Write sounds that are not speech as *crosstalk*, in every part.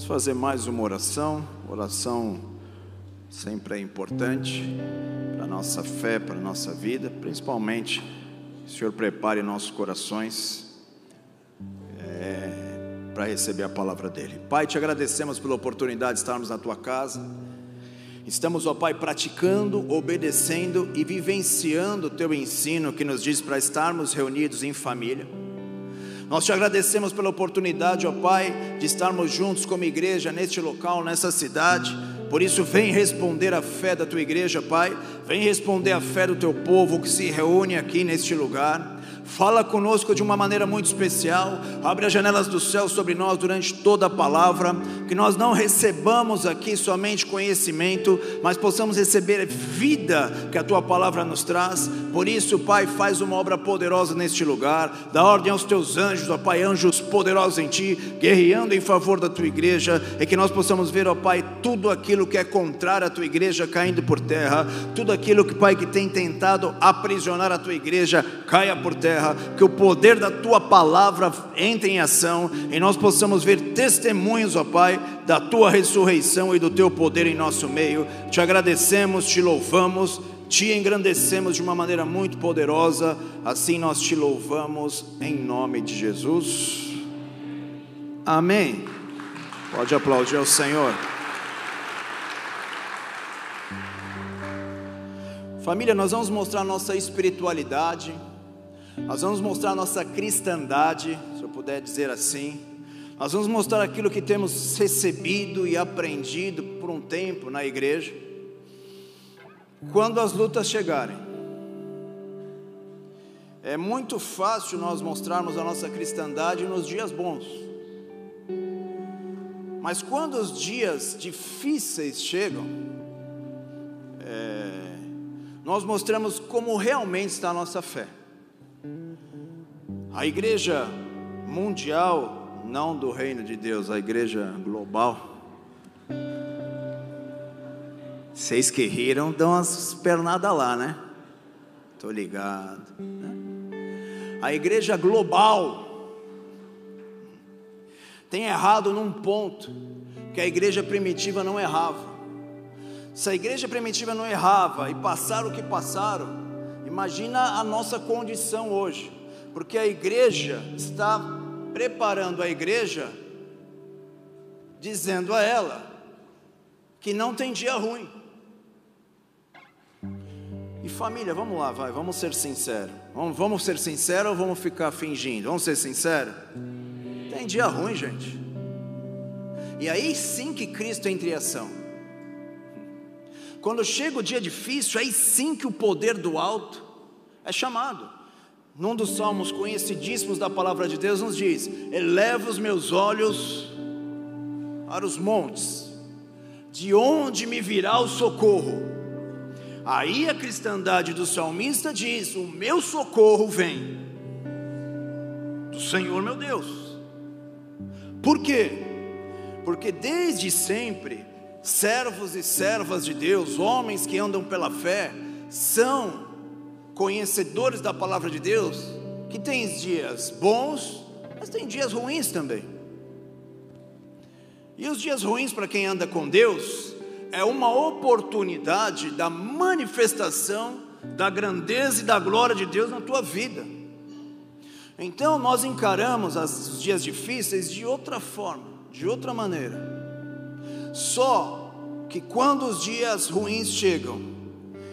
Vamos fazer mais uma oração. Oração sempre é importante para a nossa fé, para a nossa vida, principalmente. O Senhor prepare nossos corações é, para receber a palavra dele. Pai, te agradecemos pela oportunidade de estarmos na tua casa. Estamos, ó Pai, praticando, obedecendo e vivenciando o teu ensino que nos diz para estarmos reunidos em família. Nós te agradecemos pela oportunidade, ó Pai, de estarmos juntos como igreja neste local, nessa cidade. Por isso, vem responder a fé da tua igreja, Pai. Vem responder a fé do teu povo que se reúne aqui neste lugar. Fala conosco de uma maneira muito especial. Abre as janelas do céu sobre nós durante toda a palavra. Que nós não recebamos aqui somente conhecimento, mas possamos receber vida que a tua palavra nos traz. Por isso, Pai, faz uma obra poderosa neste lugar. Dá ordem aos teus anjos, ó Pai, anjos poderosos em ti, guerreando em favor da tua igreja. E que nós possamos ver, ó Pai, tudo aquilo que é contrário à tua igreja caindo por terra. Tudo aquilo que, Pai, que tem tentado aprisionar a tua igreja caia por terra terra, que o poder da tua palavra entre em ação e nós possamos ver testemunhos, ó Pai, da tua ressurreição e do teu poder em nosso meio. Te agradecemos, te louvamos, te engrandecemos de uma maneira muito poderosa. Assim nós te louvamos em nome de Jesus. Amém. Pode aplaudir ao Senhor. Família, nós vamos mostrar nossa espiritualidade nós vamos mostrar nossa cristandade, se eu puder dizer assim. Nós vamos mostrar aquilo que temos recebido e aprendido por um tempo na igreja. Quando as lutas chegarem, é muito fácil nós mostrarmos a nossa cristandade nos dias bons. Mas quando os dias difíceis chegam, é, nós mostramos como realmente está a nossa fé. A igreja mundial, não do reino de Deus, a igreja global. Vocês que riram dão as pernadas lá, né? Tô ligado. Né? A igreja global tem errado num ponto que a igreja primitiva não errava. Se a igreja primitiva não errava e passaram o que passaram, imagina a nossa condição hoje porque a igreja está preparando a igreja, dizendo a ela que não tem dia ruim. E família, vamos lá, vai, vamos ser sinceros. Vamos, vamos ser sinceros ou vamos ficar fingindo? Vamos ser sinceros? Tem dia ruim, gente. E aí sim que Cristo entra em ação. Quando chega o dia difícil, aí sim que o poder do alto é chamado num dos salmos conhecidíssimos da palavra de Deus, nos diz: Eleva os meus olhos para os montes, de onde me virá o socorro? Aí a cristandade do salmista diz: O meu socorro vem do Senhor meu Deus. Por quê? Porque desde sempre, servos e servas de Deus, homens que andam pela fé, são conhecedores da palavra de Deus, que tem dias bons, mas tem dias ruins também. E os dias ruins para quem anda com Deus é uma oportunidade da manifestação da grandeza e da glória de Deus na tua vida. Então nós encaramos os dias difíceis de outra forma, de outra maneira. Só que quando os dias ruins chegam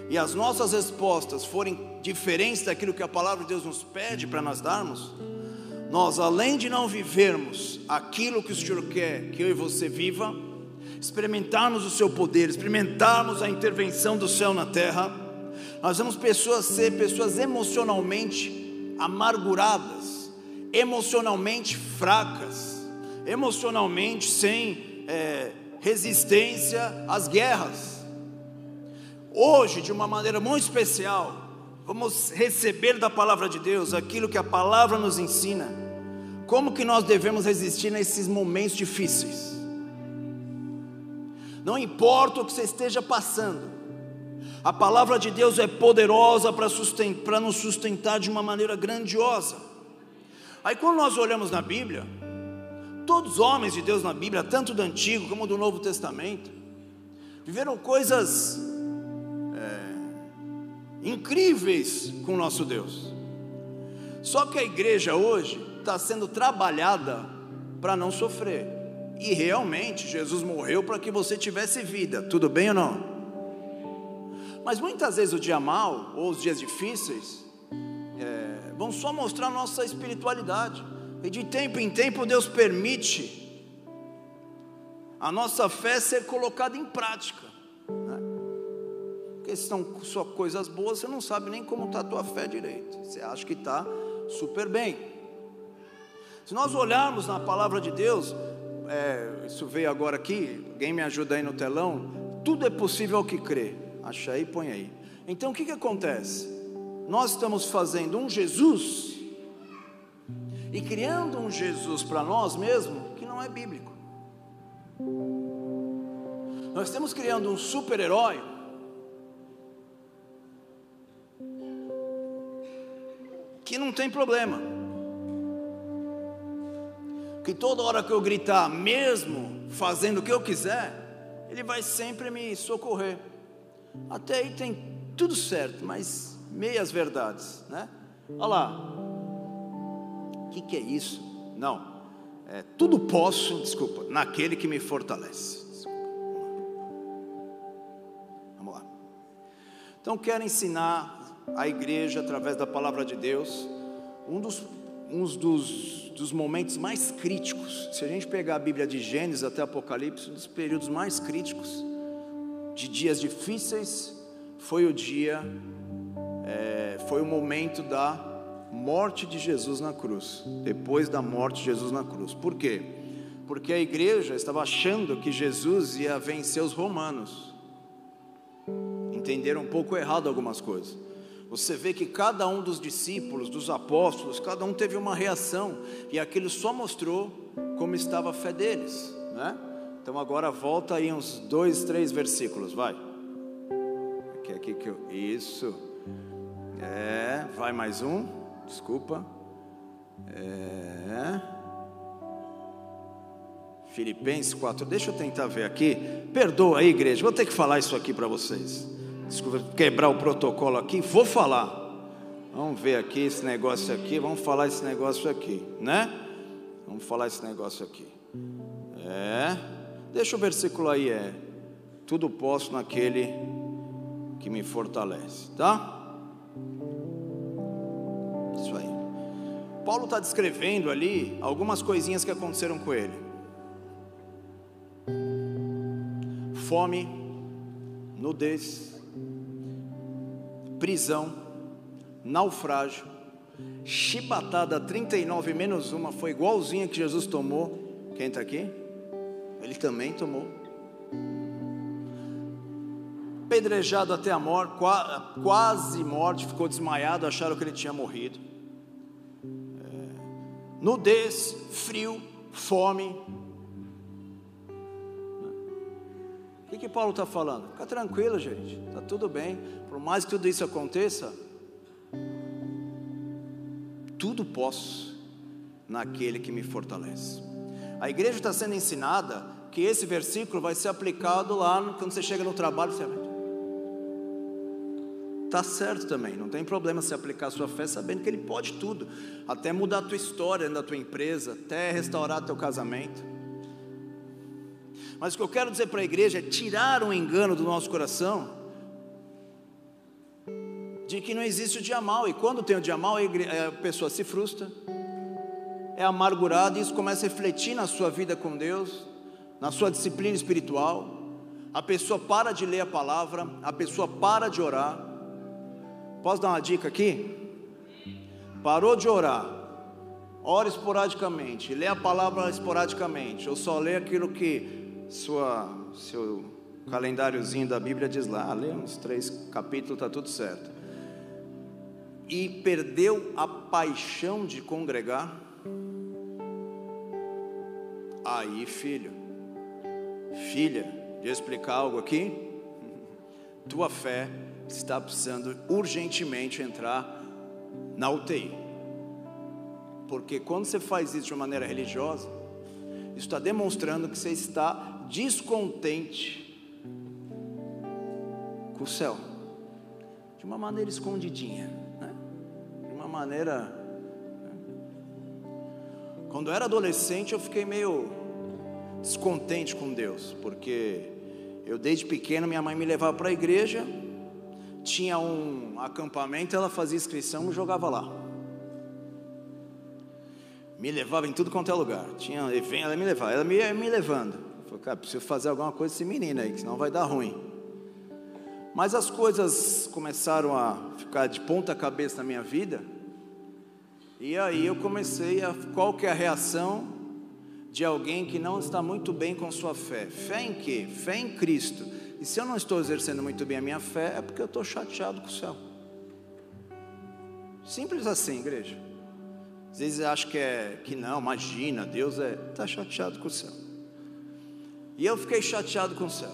e as nossas respostas forem diferentes daquilo que a palavra de Deus nos pede para nós darmos, nós, além de não vivermos aquilo que o Senhor quer que eu e você viva, experimentarmos o seu poder, experimentarmos a intervenção do céu na terra, nós vamos pessoas ser pessoas emocionalmente amarguradas, emocionalmente fracas, emocionalmente sem é, resistência às guerras. Hoje, de uma maneira muito especial, vamos receber da palavra de Deus aquilo que a palavra nos ensina, como que nós devemos resistir nesses momentos difíceis. Não importa o que você esteja passando, a palavra de Deus é poderosa para, nos sustentar de uma maneira grandiosa. Aí quando nós olhamos na Bíblia, Todos os homens de Deus na Bíblia, tanto do Antigo como do Novo Testamento, viveram coisas é, incríveis com o nosso Deus. Só que a igreja hoje está sendo trabalhada para não sofrer. E realmente Jesus morreu para que você tivesse vida, tudo bem ou não? Mas muitas vezes o dia mal ou os dias difíceis é, vão só mostrar nossa espiritualidade. E de tempo em tempo Deus permite a nossa fé ser colocada em prática. Né? Porque são só coisas boas, você não sabe nem como está a tua fé direito. Você acha que está super bem. Se nós olharmos na palavra de Deus, é, isso veio agora aqui, alguém me ajuda aí no telão, tudo é possível ao que crê. Acha aí, põe aí. Então o que, que acontece? Nós estamos fazendo um Jesus e criando um Jesus para nós mesmos que não é bíblico. Nós estamos criando um super-herói que não tem problema. Que toda hora que eu gritar, mesmo fazendo o que eu quiser, ele vai sempre me socorrer. Até aí tem tudo certo, mas meias verdades, né? Olha lá. Que, que é isso? Não. É, tudo posso, desculpa, naquele que me fortalece. Vamos lá. Então quero ensinar a igreja através da palavra de Deus um dos, um dos, dos momentos mais críticos. Se a gente pegar a Bíblia de Gênesis até Apocalipse, um dos períodos mais críticos de dias difíceis foi o dia, é, foi o momento da morte de Jesus na cruz. Depois da morte de Jesus na cruz. Por quê? Porque a igreja estava achando que Jesus ia vencer os romanos. Entenderam um pouco errado algumas coisas. Você vê que cada um dos discípulos, dos apóstolos, cada um teve uma reação, e aquilo só mostrou como estava a fé deles, né? Então agora volta aí uns dois, três versículos, vai. Aqui, aqui que eu. Isso. É, vai mais um. Desculpa. É. Filipenses 4. Deixa eu tentar ver aqui. Perdoa aí, igreja. Vou ter que falar isso aqui para vocês. Desculpa quebrar o protocolo aqui. Vou falar. Vamos ver aqui esse negócio aqui. Vamos falar esse negócio aqui, né? Vamos falar esse negócio aqui. É. Deixa o versículo aí, é. Tudo posso naquele que me fortalece, tá? Paulo está descrevendo ali algumas coisinhas que aconteceram com ele: fome, nudez, prisão, naufrágio, chibatada 39 menos uma, foi igualzinha que Jesus tomou. Quem está aqui? ele também tomou. Pedrejado até a morte, quase morte, ficou desmaiado, acharam que ele tinha morrido. Nudez, frio, fome. O que, que Paulo está falando? Fica tranquilo, gente, está tudo bem. Por mais que tudo isso aconteça, tudo posso naquele que me fortalece. A igreja está sendo ensinada que esse versículo vai ser aplicado lá quando você chega no trabalho. Você... Tá certo também, não tem problema se aplicar a sua fé sabendo que Ele pode tudo, até mudar a tua história da tua empresa, até restaurar teu casamento. Mas o que eu quero dizer para a igreja é tirar o engano do nosso coração de que não existe o dia mal, e quando tem o dia mal, a, pessoa se frustra, é amargurado e isso começa a refletir na sua vida com Deus, na sua disciplina espiritual. A pessoa para de ler a palavra, a pessoa para de orar. Posso dar uma dica aqui? Parou de orar, ora esporadicamente, lê a palavra esporadicamente, ou só lê aquilo que sua, seu calendáriozinho da Bíblia diz lá, lê uns três capítulos, está tudo certo. E perdeu a paixão de congregar, Aí, filho, filha, de explicar algo aqui? Tua fé está precisando urgentemente entrar na UTI. Porque quando você faz isso de uma maneira religiosa, Isso está demonstrando que você está descontente com o céu, de uma maneira escondidinha, né? de uma maneira. Né? Quando eu era adolescente, eu fiquei meio descontente com Deus, porque eu desde pequeno minha mãe me levava para a igreja, tinha um acampamento, ela fazia inscrição e jogava lá. Me levava em tudo quanto é lugar. Tinha evento, ela me levava, ela me ia me levando. Falei, cara, preciso fazer alguma coisa com esse menino aí, senão vai dar ruim. Mas as coisas começaram a ficar de ponta cabeça na minha vida. E aí eu comecei a qual que é a reação de alguém que não está muito bem com sua fé. Fé em quê? Fé em Cristo. E se eu não estou exercendo muito bem a minha fé, é porque eu estou chateado com o céu. Simples assim, igreja. Às vezes acho que é que não, imagina, Deus é está chateado com o céu. E eu fiquei chateado com o céu.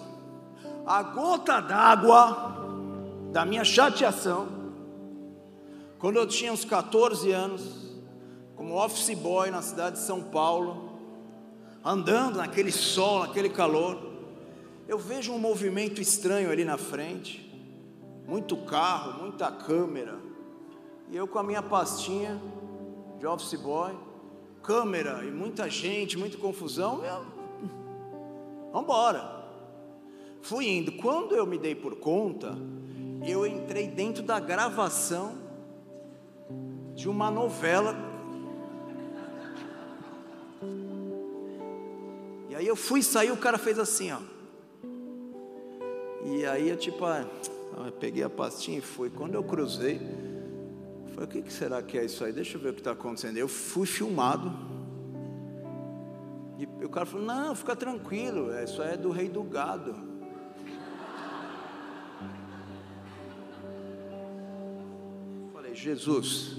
A gota d'água da minha chateação, quando eu tinha uns 14 anos, como office boy na cidade de São Paulo, andando naquele sol, naquele calor, eu vejo um movimento estranho ali na frente, muito carro, muita câmera, e eu com a minha pastinha de office boy, câmera e muita gente, muita confusão, eu, vamos embora. Fui indo. Quando eu me dei por conta, eu entrei dentro da gravação de uma novela E aí eu fui sair, o cara fez assim, ó. E aí eu tipo, ah, eu peguei a pastinha e fui. Quando eu cruzei, eu falei, o que, que será que é isso aí? Deixa eu ver o que está acontecendo. Eu fui filmado. E o cara falou, não, fica tranquilo, isso aí é do rei do gado. falei, Jesus,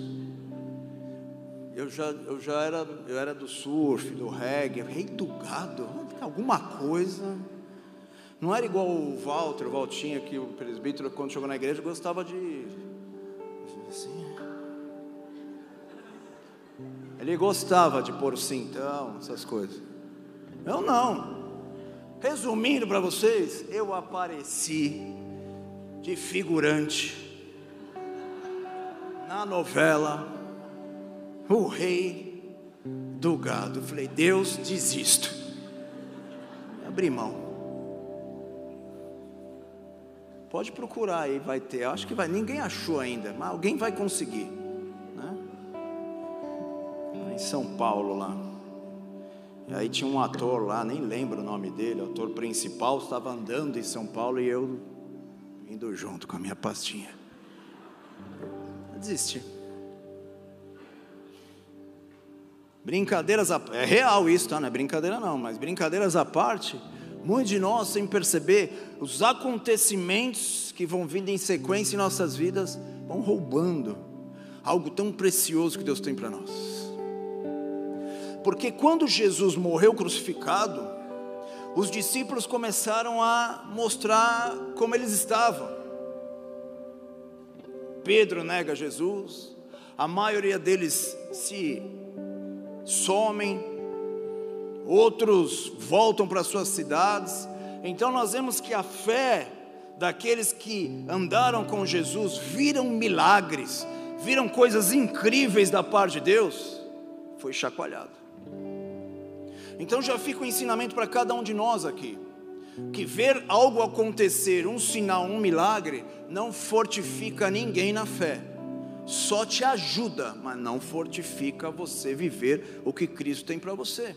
eu já, eu já era, eu era do surf, do reggae, rei do gado, alguma coisa. Não era igual o Walter, o Valtinha, que o presbítero, quando chegou na igreja, gostava de. Assim. Ele gostava de pôr o cintão, essas coisas. Eu não. Resumindo para vocês, eu apareci de figurante na novela o rei do gado. Falei, Deus, desisto. Abri mão. Pode procurar aí, vai ter. Acho que vai. Ninguém achou ainda, mas alguém vai conseguir. Né? Em São Paulo lá. E aí tinha um ator lá, nem lembro o nome dele, o ator principal, estava andando em São Paulo e eu indo junto com a minha pastinha. Desisti. Brincadeiras a... é real isso, tá? Não é brincadeira não, mas brincadeiras à parte, muitos de nós, sem perceber, os acontecimentos que vão vindo em sequência em nossas vidas, vão roubando algo tão precioso que Deus tem para nós. Porque quando Jesus morreu crucificado, os discípulos começaram a mostrar como eles estavam. Pedro nega Jesus, a maioria deles se somem, outros voltam para suas cidades. Então nós vemos que a fé daqueles que andaram com Jesus viram milagres, viram coisas incríveis da parte de Deus, foi chacoalhado. Então já fica o um ensinamento para cada um de nós aqui, que ver algo acontecer, um sinal, um milagre, não fortifica ninguém na fé só te ajuda, mas não fortifica você viver o que Cristo tem para você.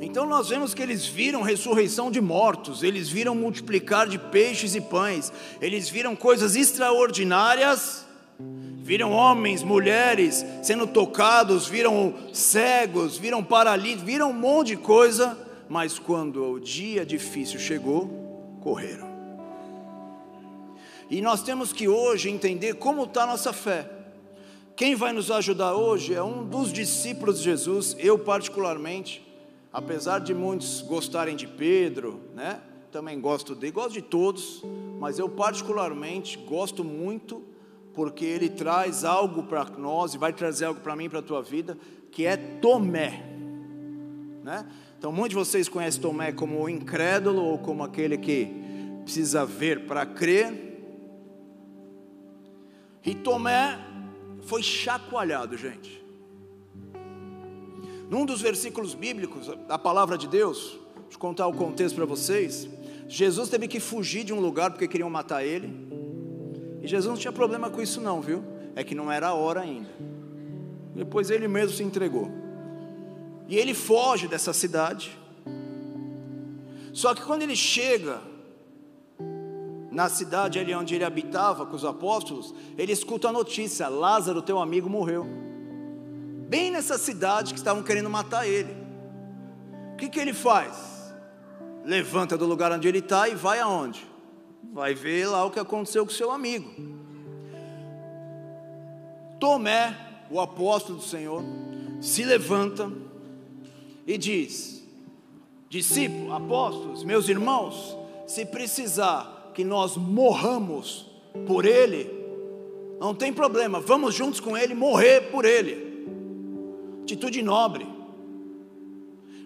Então nós vemos que eles viram ressurreição de mortos, eles viram multiplicar de peixes e pães, eles viram coisas extraordinárias, viram homens, mulheres sendo tocados, viram cegos, viram paralíticos, viram um monte de coisa, mas quando o dia difícil chegou, correram. E nós temos que hoje entender como está a nossa fé. Quem vai nos ajudar hoje é um dos discípulos de Jesus, eu particularmente, apesar de muitos gostarem de Pedro, né? Também gosto de, gosto de todos, mas eu particularmente gosto muito porque ele traz algo para nós e vai trazer algo para mim, para a tua vida, que é Tomé. né? Então, muitos de vocês conhecem Tomé como o incrédulo ou como aquele que precisa ver para crer. E Tomé foi chacoalhado, gente. Num dos versículos bíblicos da palavra de Deus, eu contar o contexto para vocês. Jesus teve que fugir de um lugar porque queriam matar ele. E Jesus não tinha problema com isso, não, viu? É que não era a hora ainda. Depois ele mesmo se entregou. E ele foge dessa cidade. Só que quando ele chega na cidade ali onde ele habitava com os apóstolos, ele escuta a notícia: Lázaro, teu amigo, morreu. Bem nessa cidade que estavam querendo matar ele. O que, que ele faz? Levanta do lugar onde ele está e vai aonde? Vai ver lá o que aconteceu com seu amigo. Tomé, o apóstolo do Senhor, se levanta e diz: Discípulo, apóstolos, meus irmãos, se precisar que nós morramos por Ele, não tem problema, vamos juntos com Ele morrer por Ele. Atitude nobre,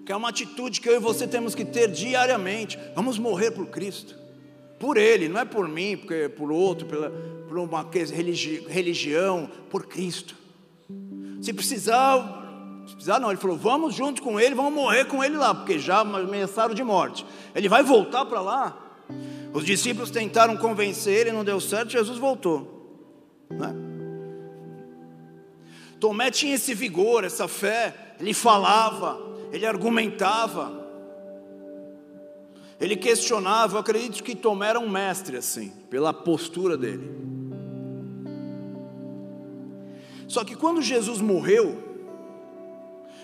que é uma atitude que eu e você temos que ter diariamente. Vamos morrer por Cristo, por Ele, não é por mim, porque por outro, pela, por uma religi religião, por Cristo. Se precisar se precisar, não, ele falou: vamos junto com ele, vamos morrer com ele lá, porque já ameaçaram de morte. Ele vai voltar para lá. Os discípulos tentaram convencer ele, não deu certo, Jesus voltou. Né? Tomé tinha esse vigor, essa fé, ele falava, ele argumentava, ele questionava. Eu acredito que Tomé era um mestre, assim, pela postura dele. Só que quando Jesus morreu,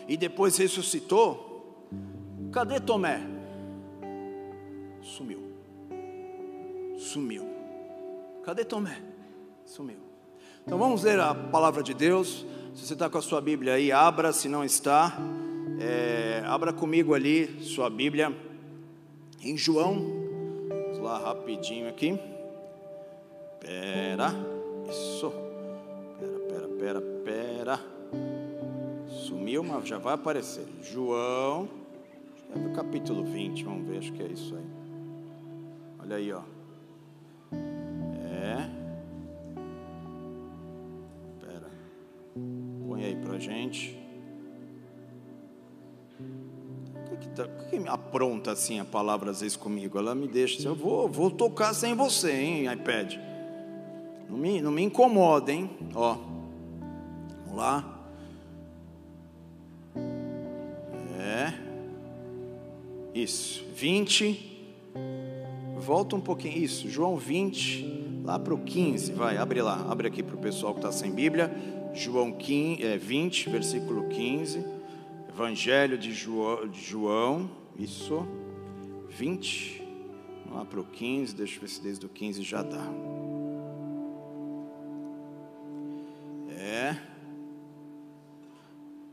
e depois ressuscitou, cadê Tomé? Sumiu. Sumiu. Cadê Tomé? Sumiu. Então vamos ler a palavra de Deus. Se você está com a sua Bíblia aí, abra. Se não está, é, abra comigo ali sua Bíblia em João. Vamos lá rapidinho aqui. Pera, isso. Pera, pera, pera, pera. Sumiu, mas já vai aparecer. João, é do capítulo 20, vamos ver, acho que é isso aí. Olha aí, ó. É. Põe aí pra gente. O que, que, tá, que, me apronta assim a palavra às vezes comigo? Ela me deixa assim, eu vou, vou tocar sem você, hein, iPad. Não me, não me incomoda, hein? Ó. Vamos lá. Isso, 20. Volta um pouquinho. Isso, João 20, lá para o 15. Vai, abre lá, abre aqui para o pessoal que está sem Bíblia. João 15, é, 20, versículo 15. Evangelho de João, de João isso, 20. Vamos lá para o 15, deixa eu ver se desde o 15 já dá. É.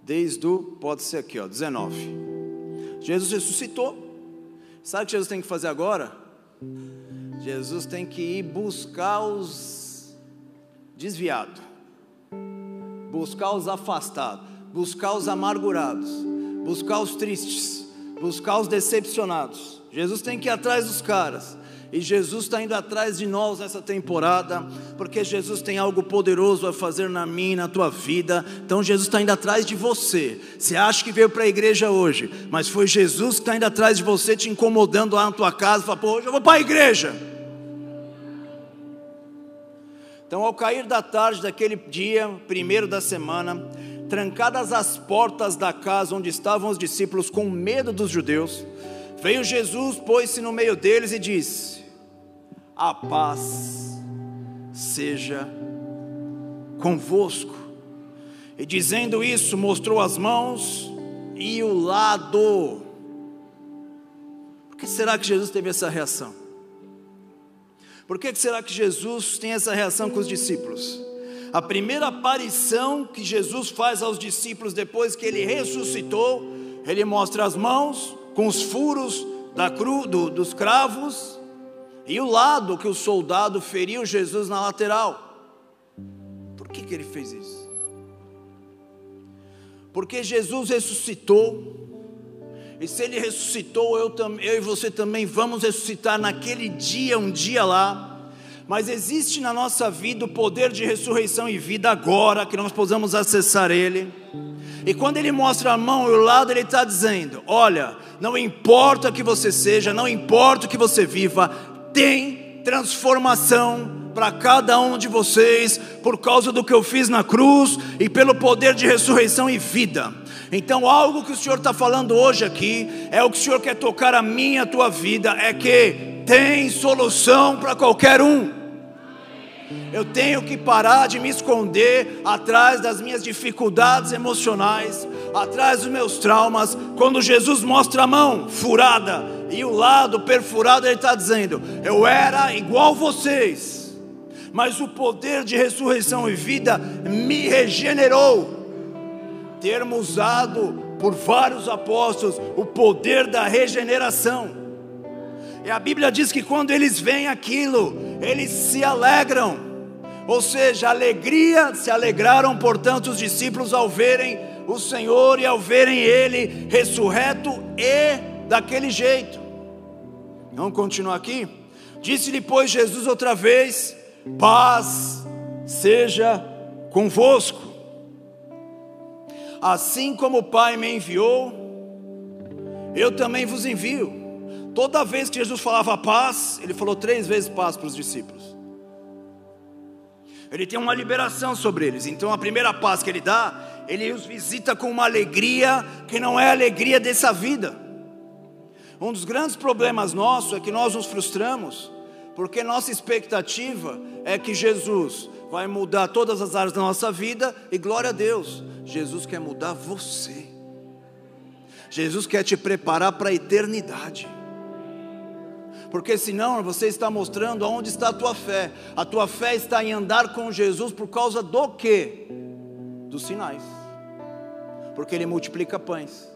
Desde o, pode ser aqui, ó, 19. Jesus ressuscitou. Sabe o que Jesus tem que fazer agora? Jesus tem que ir buscar os desviados, buscar os afastados, buscar os amargurados, buscar os tristes, buscar os decepcionados. Jesus tem que ir atrás dos caras. E Jesus está indo atrás de nós nessa temporada, porque Jesus tem algo poderoso a fazer na minha e na tua vida. Então Jesus está indo atrás de você. Você acha que veio para a igreja hoje, mas foi Jesus que está indo atrás de você, te incomodando lá na tua casa. Fala, pô, hoje eu vou para a igreja. Então, ao cair da tarde daquele dia, primeiro da semana, trancadas as portas da casa onde estavam os discípulos com medo dos judeus, veio Jesus, pôs-se no meio deles e disse: a paz seja convosco. E dizendo isso, mostrou as mãos e o lado. Por que será que Jesus teve essa reação? Por que será que Jesus tem essa reação com os discípulos? A primeira aparição que Jesus faz aos discípulos depois que ele ressuscitou, ele mostra as mãos com os furos da cruz, do, dos cravos, e o lado que o soldado feriu Jesus na lateral. Por que, que ele fez isso? Porque Jesus ressuscitou, E se Ele ressuscitou, eu, eu e você também vamos ressuscitar naquele dia, um dia lá. Mas existe na nossa vida o poder de ressurreição e vida agora, que nós possamos acessar Ele. E quando Ele mostra a mão e o lado, Ele está dizendo: Olha, não importa o que você seja, não importa o que você viva, tem transformação para cada um de vocês, por causa do que eu fiz na cruz e pelo poder de ressurreição e vida. Então, algo que o Senhor está falando hoje aqui, é o que o Senhor quer tocar a minha, a tua vida, é que tem solução para qualquer um. Eu tenho que parar de me esconder atrás das minhas dificuldades emocionais, atrás dos meus traumas. Quando Jesus mostra a mão furada e o lado perfurado, Ele está dizendo: Eu era igual vocês, mas o poder de ressurreição e vida me regenerou. Termo usado por vários apóstolos o poder da regeneração. E a Bíblia diz que quando eles veem aquilo, eles se alegram. Ou seja, alegria, se alegraram, portanto, os discípulos ao verem o Senhor e ao verem Ele ressurreto e daquele jeito. Vamos continuar aqui? Disse-lhe, pois, Jesus outra vez: paz seja convosco. Assim como o Pai me enviou, eu também vos envio. Toda vez que Jesus falava paz, ele falou três vezes paz para os discípulos. Ele tem uma liberação sobre eles. Então a primeira paz que ele dá, ele os visita com uma alegria que não é a alegria dessa vida. Um dos grandes problemas nossos é que nós nos frustramos, porque nossa expectativa é que Jesus vai mudar todas as áreas da nossa vida e glória a Deus. Jesus quer mudar você. Jesus quer te preparar para a eternidade porque senão você está mostrando aonde está a tua fé. A tua fé está em andar com Jesus por causa do que? Dos sinais. Porque ele multiplica pães.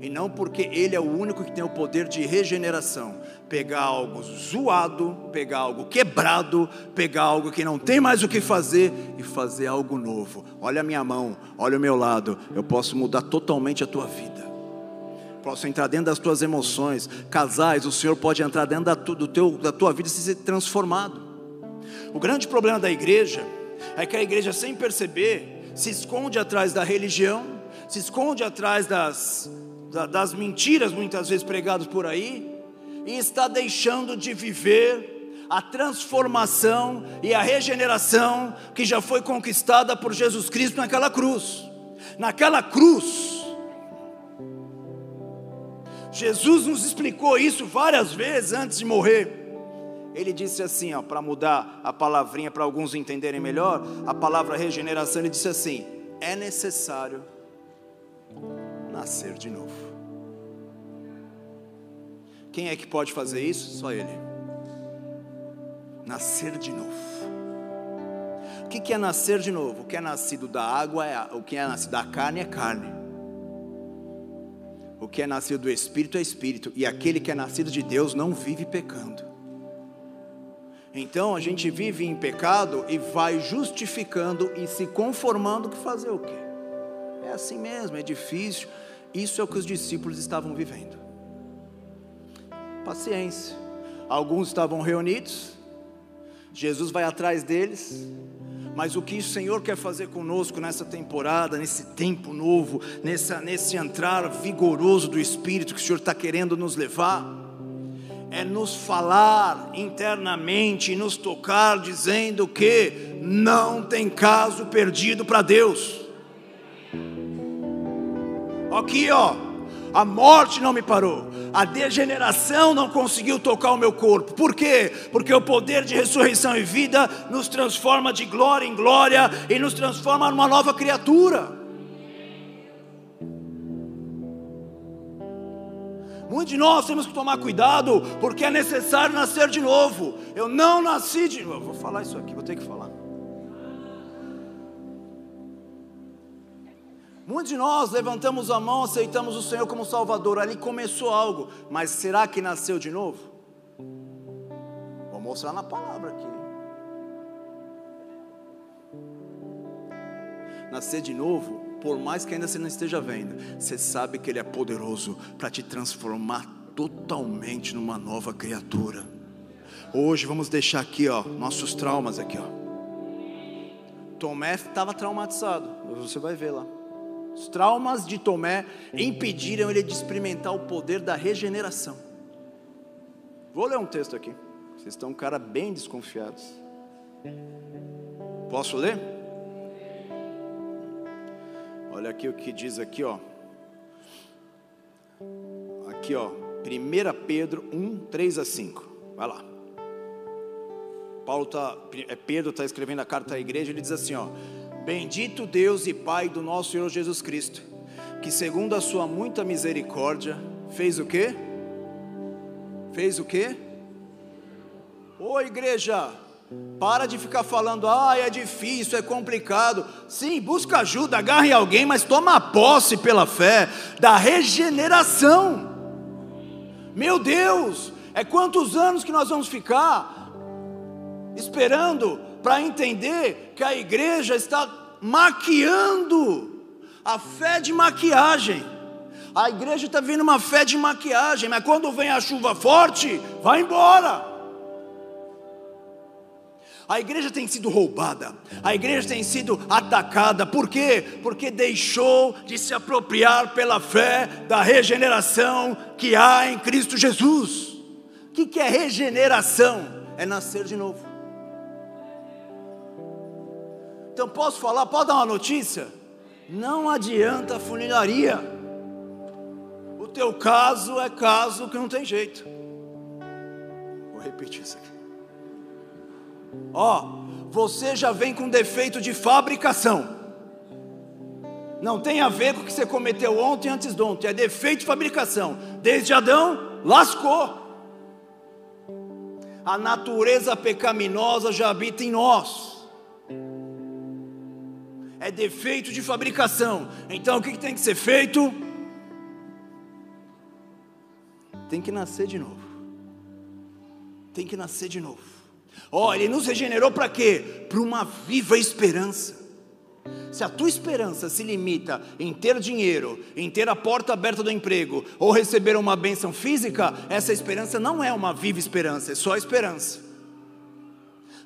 E não porque ele é o único que tem o poder de regeneração. Pegar algo zoado, pegar algo quebrado, pegar algo que não tem mais o que fazer e fazer algo novo. Olha a minha mão, olha o meu lado. Eu posso mudar totalmente a tua vida posso entrar dentro das tuas emoções. Casais, o Senhor pode entrar dentro da, tu, do teu, da tua vida e ser transformado. O grande problema da igreja é que a igreja, sem perceber, se esconde atrás da religião, se esconde atrás das, das mentiras muitas vezes pregadas por aí, e está deixando de viver a transformação e a regeneração que já foi conquistada por Jesus Cristo naquela cruz. Naquela cruz, Jesus nos explicou isso várias vezes antes de morrer. Ele disse assim, ó, para mudar a palavrinha para alguns entenderem melhor, a palavra regeneração, ele disse assim: é necessário nascer de novo. Quem é que pode fazer isso? Só Ele. Nascer de novo. O que é nascer de novo? O que é nascido da água é o que é nascido da carne é carne. O que é nascido do Espírito é Espírito, e aquele que é nascido de Deus não vive pecando. Então a gente vive em pecado e vai justificando e se conformando que fazer o quê? É assim mesmo, é difícil. Isso é o que os discípulos estavam vivendo. Paciência. Alguns estavam reunidos, Jesus vai atrás deles, mas o que o Senhor quer fazer conosco nessa temporada, nesse tempo novo, nessa, nesse entrar vigoroso do Espírito que o Senhor está querendo nos levar, é nos falar internamente nos tocar, dizendo que não tem caso perdido para Deus. Aqui, ó, a morte não me parou, a degeneração não conseguiu tocar o meu corpo. Por quê? Porque o poder de ressurreição e vida nos transforma de glória em glória e nos transforma numa nova criatura. Muitos de nós temos que tomar cuidado, porque é necessário nascer de novo. Eu não nasci de novo. Vou falar isso aqui, vou ter que falar. Muitos de nós levantamos a mão, aceitamos o Senhor como Salvador, ali começou algo, mas será que nasceu de novo? Vou mostrar na palavra aqui. Nascer de novo por mais que ainda você não esteja vendo, você sabe que Ele é poderoso para te transformar totalmente numa nova criatura. Hoje vamos deixar aqui, ó, nossos traumas aqui, ó. Tomé estava traumatizado, você vai ver lá. Os traumas de Tomé impediram ele de experimentar o poder da regeneração. Vou ler um texto aqui. Vocês estão cara bem desconfiados. Posso ler? Olha aqui o que diz aqui, ó. Aqui, ó. 1 Pedro 1, 3 a 5. Vai lá. Paulo tá, é Pedro está escrevendo a carta à igreja, ele diz assim, ó: Bendito Deus e Pai do nosso Senhor Jesus Cristo, que segundo a sua muita misericórdia, fez o quê? Fez o quê? Ô igreja, para de ficar falando, ah, é difícil, é complicado. Sim, busca ajuda, agarre alguém, mas toma posse pela fé da regeneração. Meu Deus, é quantos anos que nós vamos ficar esperando para entender que a igreja está maquiando a fé de maquiagem. A igreja está vindo uma fé de maquiagem, mas quando vem a chuva forte, vai embora. A igreja tem sido roubada, a igreja tem sido atacada, por quê? Porque deixou de se apropriar pela fé da regeneração que há em Cristo Jesus. O que é regeneração? É nascer de novo. Então posso falar, pode dar uma notícia? Não adianta funilaria. O teu caso é caso que não tem jeito. Vou repetir isso aqui. Ó, você já vem com defeito de fabricação. Não tem a ver com o que você cometeu ontem antes de ontem, é defeito de fabricação. Desde Adão, lascou. A natureza pecaminosa já habita em nós é defeito de fabricação. Então o que tem que ser feito? Tem que nascer de novo. Tem que nascer de novo. Oh, ele nos regenerou para quê? Para uma viva esperança. Se a tua esperança se limita em ter dinheiro, em ter a porta aberta do emprego ou receber uma bênção física, essa esperança não é uma viva esperança, é só esperança.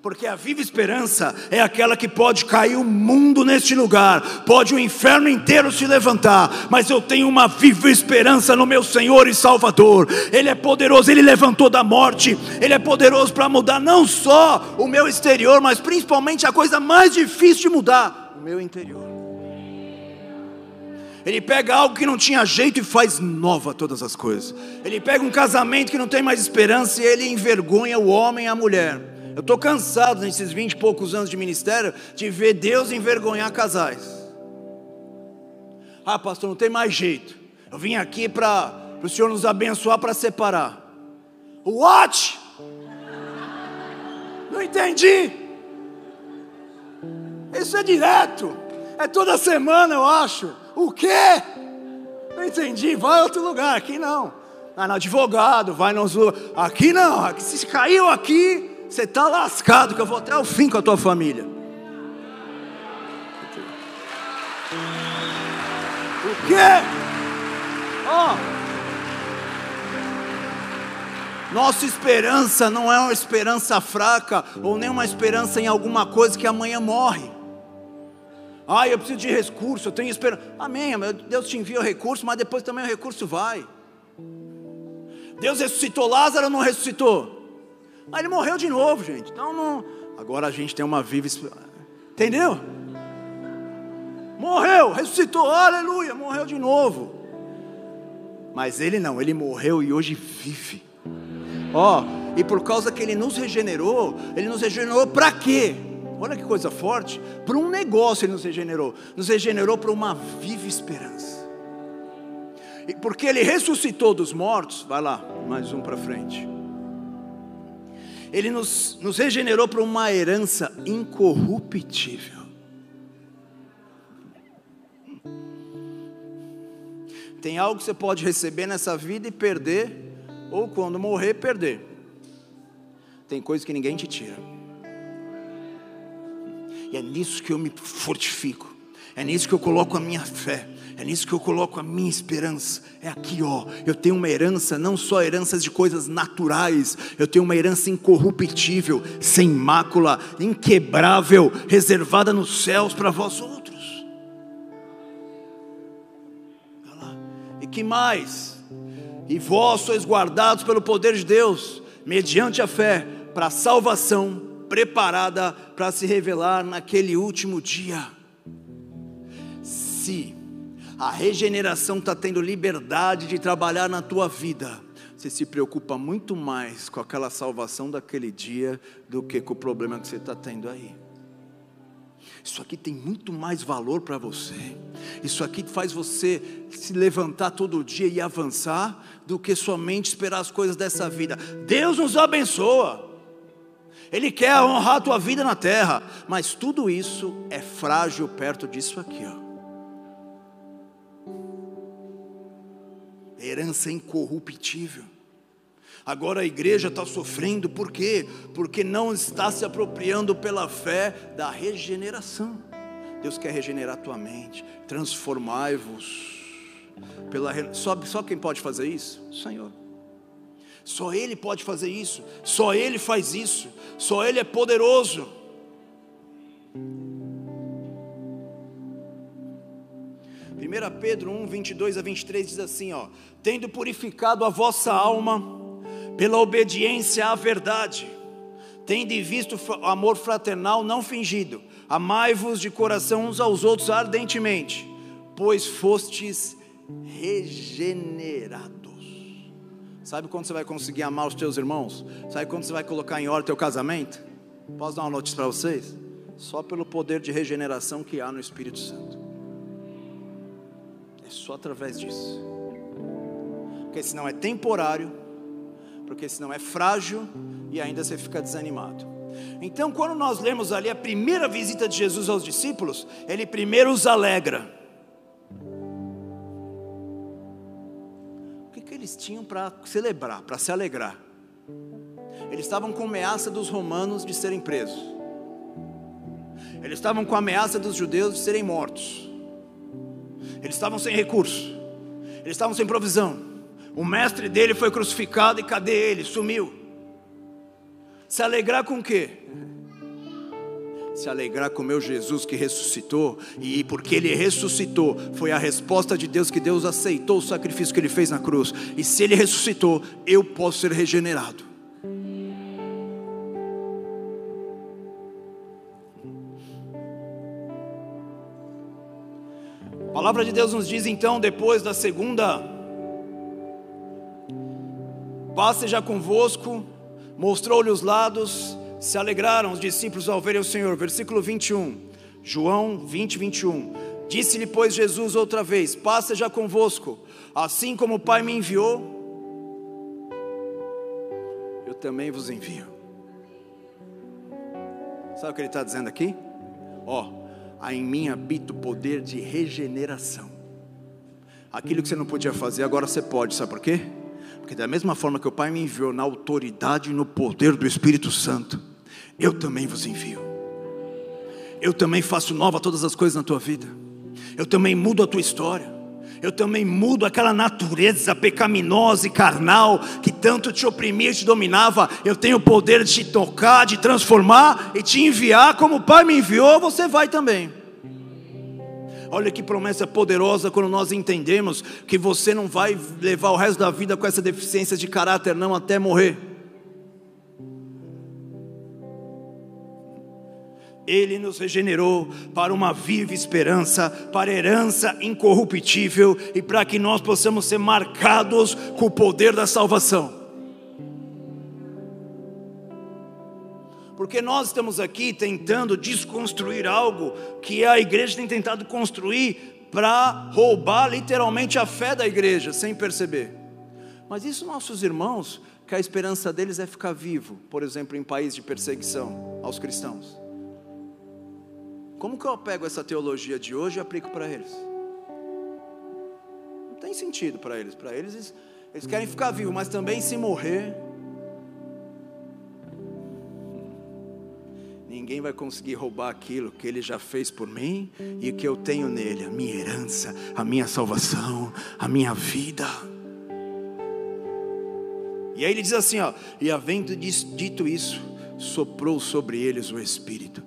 Porque a viva esperança é aquela que pode cair o mundo neste lugar, pode o inferno inteiro se levantar, mas eu tenho uma viva esperança no meu Senhor e Salvador. Ele é poderoso, ele levantou da morte, ele é poderoso para mudar não só o meu exterior, mas principalmente a coisa mais difícil de mudar, o meu interior. Ele pega algo que não tinha jeito e faz nova todas as coisas. Ele pega um casamento que não tem mais esperança e ele envergonha o homem e a mulher. Eu estou cansado nesses vinte e poucos anos de ministério de ver Deus envergonhar casais. Ah, pastor, não tem mais jeito. Eu vim aqui para o Senhor nos abençoar para separar. What? Não entendi. Isso é direto. É toda semana, eu acho. O quê? Não entendi. Vai a outro lugar. Aqui não. Vai no advogado, vai nos. Aqui não. Se caiu aqui, você está lascado, que eu vou até o fim com a tua família. O quê? Ó. Oh. Nossa esperança não é uma esperança fraca ou nem uma esperança em alguma coisa que amanhã morre. Ah, eu preciso de recurso, eu tenho esperança. Amém, Deus te envia o recurso, mas depois também o recurso vai. Deus ressuscitou Lázaro ou não ressuscitou? Mas ele morreu de novo, gente. Então não. Agora a gente tem uma viva. Entendeu? Morreu, ressuscitou, aleluia, morreu de novo. Mas ele não, ele morreu e hoje vive. Ó, oh, e por causa que ele nos regenerou, ele nos regenerou para quê? Olha que coisa forte. Para um negócio ele nos regenerou. Nos regenerou para uma viva esperança. E porque ele ressuscitou dos mortos, vai lá, mais um para frente. Ele nos, nos regenerou para uma herança incorruptível. Tem algo que você pode receber nessa vida e perder, ou quando morrer, perder. Tem coisas que ninguém te tira. E é nisso que eu me fortifico. É nisso que eu coloco a minha fé. É nisso que eu coloco a minha esperança. É aqui, ó. Eu tenho uma herança, não só heranças de coisas naturais, eu tenho uma herança incorruptível, sem mácula, inquebrável, reservada nos céus para vós outros. E que mais? E vós sois guardados pelo poder de Deus, mediante a fé, para a salvação preparada para se revelar naquele último dia. Se a regeneração está tendo liberdade de trabalhar na tua vida, você se preocupa muito mais com aquela salvação daquele dia do que com o problema que você está tendo aí. Isso aqui tem muito mais valor para você. Isso aqui faz você se levantar todo dia e avançar do que somente esperar as coisas dessa vida. Deus nos abençoa. Ele quer honrar a tua vida na terra, mas tudo isso é frágil perto disso aqui, ó. Herança incorruptível. Agora a igreja está sofrendo, por quê? Porque não está se apropriando pela fé da regeneração. Deus quer regenerar tua mente, transformai-vos. Pela, só, só quem pode fazer isso? O Senhor. Só Ele pode fazer isso, só Ele faz isso, só Ele é poderoso. 1 Pedro 1, 22 a 23 diz assim: ó, tendo purificado a vossa alma pela obediência à verdade, tendo visto amor fraternal não fingido, amai-vos de coração uns aos outros ardentemente, pois fostes regenerados. Sabe quando você vai conseguir amar os teus irmãos? Sabe quando você vai colocar em ordem teu casamento? Posso dar uma notícia para vocês? Só pelo poder de regeneração que há no Espírito Santo. É só através disso. Porque senão é temporário, porque senão é frágil e ainda você fica desanimado. Então, quando nós lemos ali a primeira visita de Jesus aos discípulos, ele primeiro os alegra. O que, que eles tinham para celebrar, para se alegrar? Eles estavam com ameaça dos romanos de serem presos. Eles estavam com ameaça dos judeus de serem mortos. Eles estavam sem recurso, eles estavam sem provisão. O mestre dele foi crucificado e cadê ele? Sumiu. Se alegrar com o quê? Se alegrar com meu Jesus que ressuscitou, e porque ele ressuscitou, foi a resposta de Deus que Deus aceitou o sacrifício que ele fez na cruz. E se ele ressuscitou, eu posso ser regenerado. A palavra de Deus nos diz então, depois da segunda, paz seja convosco, mostrou-lhe os lados, se alegraram os discípulos ao verem o Senhor. Versículo 21, João 20, 21. Disse-lhe, pois, Jesus outra vez: Paz seja convosco, assim como o Pai me enviou, eu também vos envio. Sabe o que ele está dizendo aqui? Ó, oh, em mim habita o poder de regeneração. Aquilo que você não podia fazer, agora você pode, sabe por quê? Porque da mesma forma que o Pai me enviou na autoridade e no poder do Espírito Santo, eu também vos envio. Eu também faço nova todas as coisas na tua vida. Eu também mudo a tua história. Eu também mudo aquela natureza pecaminosa e carnal que tanto te oprimia e te dominava. Eu tenho o poder de te tocar, de transformar e te enviar como o Pai me enviou, você vai também. Olha que promessa poderosa quando nós entendemos que você não vai levar o resto da vida com essa deficiência de caráter, não, até morrer. Ele nos regenerou para uma viva esperança, para herança incorruptível e para que nós possamos ser marcados com o poder da salvação. Porque nós estamos aqui tentando desconstruir algo que a igreja tem tentado construir para roubar literalmente a fé da igreja, sem perceber. Mas isso nossos irmãos, que a esperança deles é ficar vivo, por exemplo, em país de perseguição aos cristãos. Como que eu pego essa teologia de hoje e aplico para eles? Não tem sentido para eles. Para eles, eles querem ficar vivos, mas também se morrer. ninguém vai conseguir roubar aquilo que Ele já fez por mim e que eu tenho nele, a minha herança, a minha salvação, a minha vida. E aí ele diz assim: ó, e havendo dito isso, soprou sobre eles o Espírito.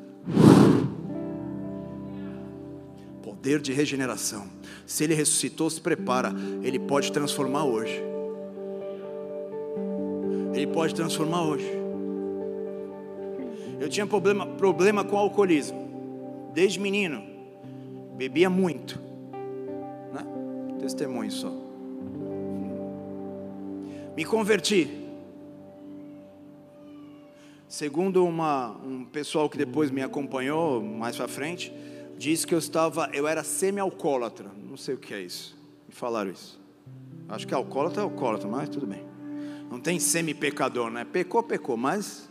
Poder de regeneração. Se ele ressuscitou, se prepara, ele pode transformar hoje. Ele pode transformar hoje. Eu tinha problema, problema com alcoolismo, desde menino, bebia muito, né? testemunho só. Me converti. Segundo uma, um pessoal que depois me acompanhou mais para frente, disse que eu estava, eu era semi-alcoólatra. Não sei o que é isso. Me falaram isso. Acho que alcoólatra é alcoólatra, mas tudo bem. Não tem semi-pecador, né? Pecou, pecou, mas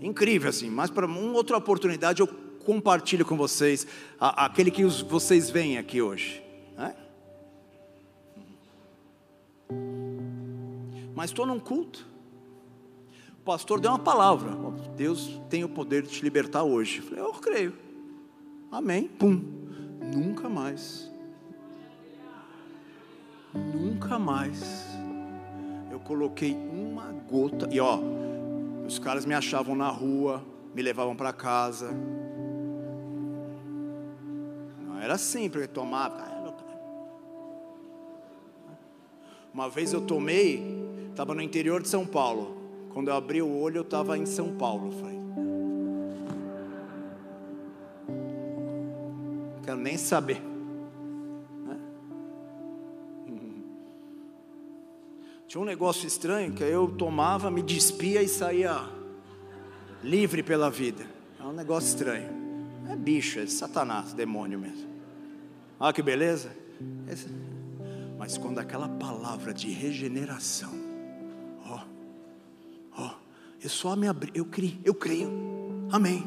incrível assim, mas para uma outra oportunidade eu compartilho com vocês a, aquele que os, vocês veem aqui hoje. Né? Mas estou num culto. O pastor deu uma palavra. Deus tem o poder de te libertar hoje. Eu falei, eu creio. Amém. Pum. Nunca mais. Nunca mais. Eu coloquei uma gota. E ó, os caras me achavam na rua, me levavam para casa. Não era assim, porque tomava. Uma vez eu tomei, estava no interior de São Paulo. Quando eu abri o olho, eu estava em São Paulo. Eu falei, quero nem saber. Tinha um negócio estranho que eu tomava, me despia e saía livre pela vida. É um negócio estranho. É bicho, é Satanás, demônio mesmo. Olha que beleza. Mas quando aquela palavra de regeneração, eu só me abri, eu creio, eu creio, amém.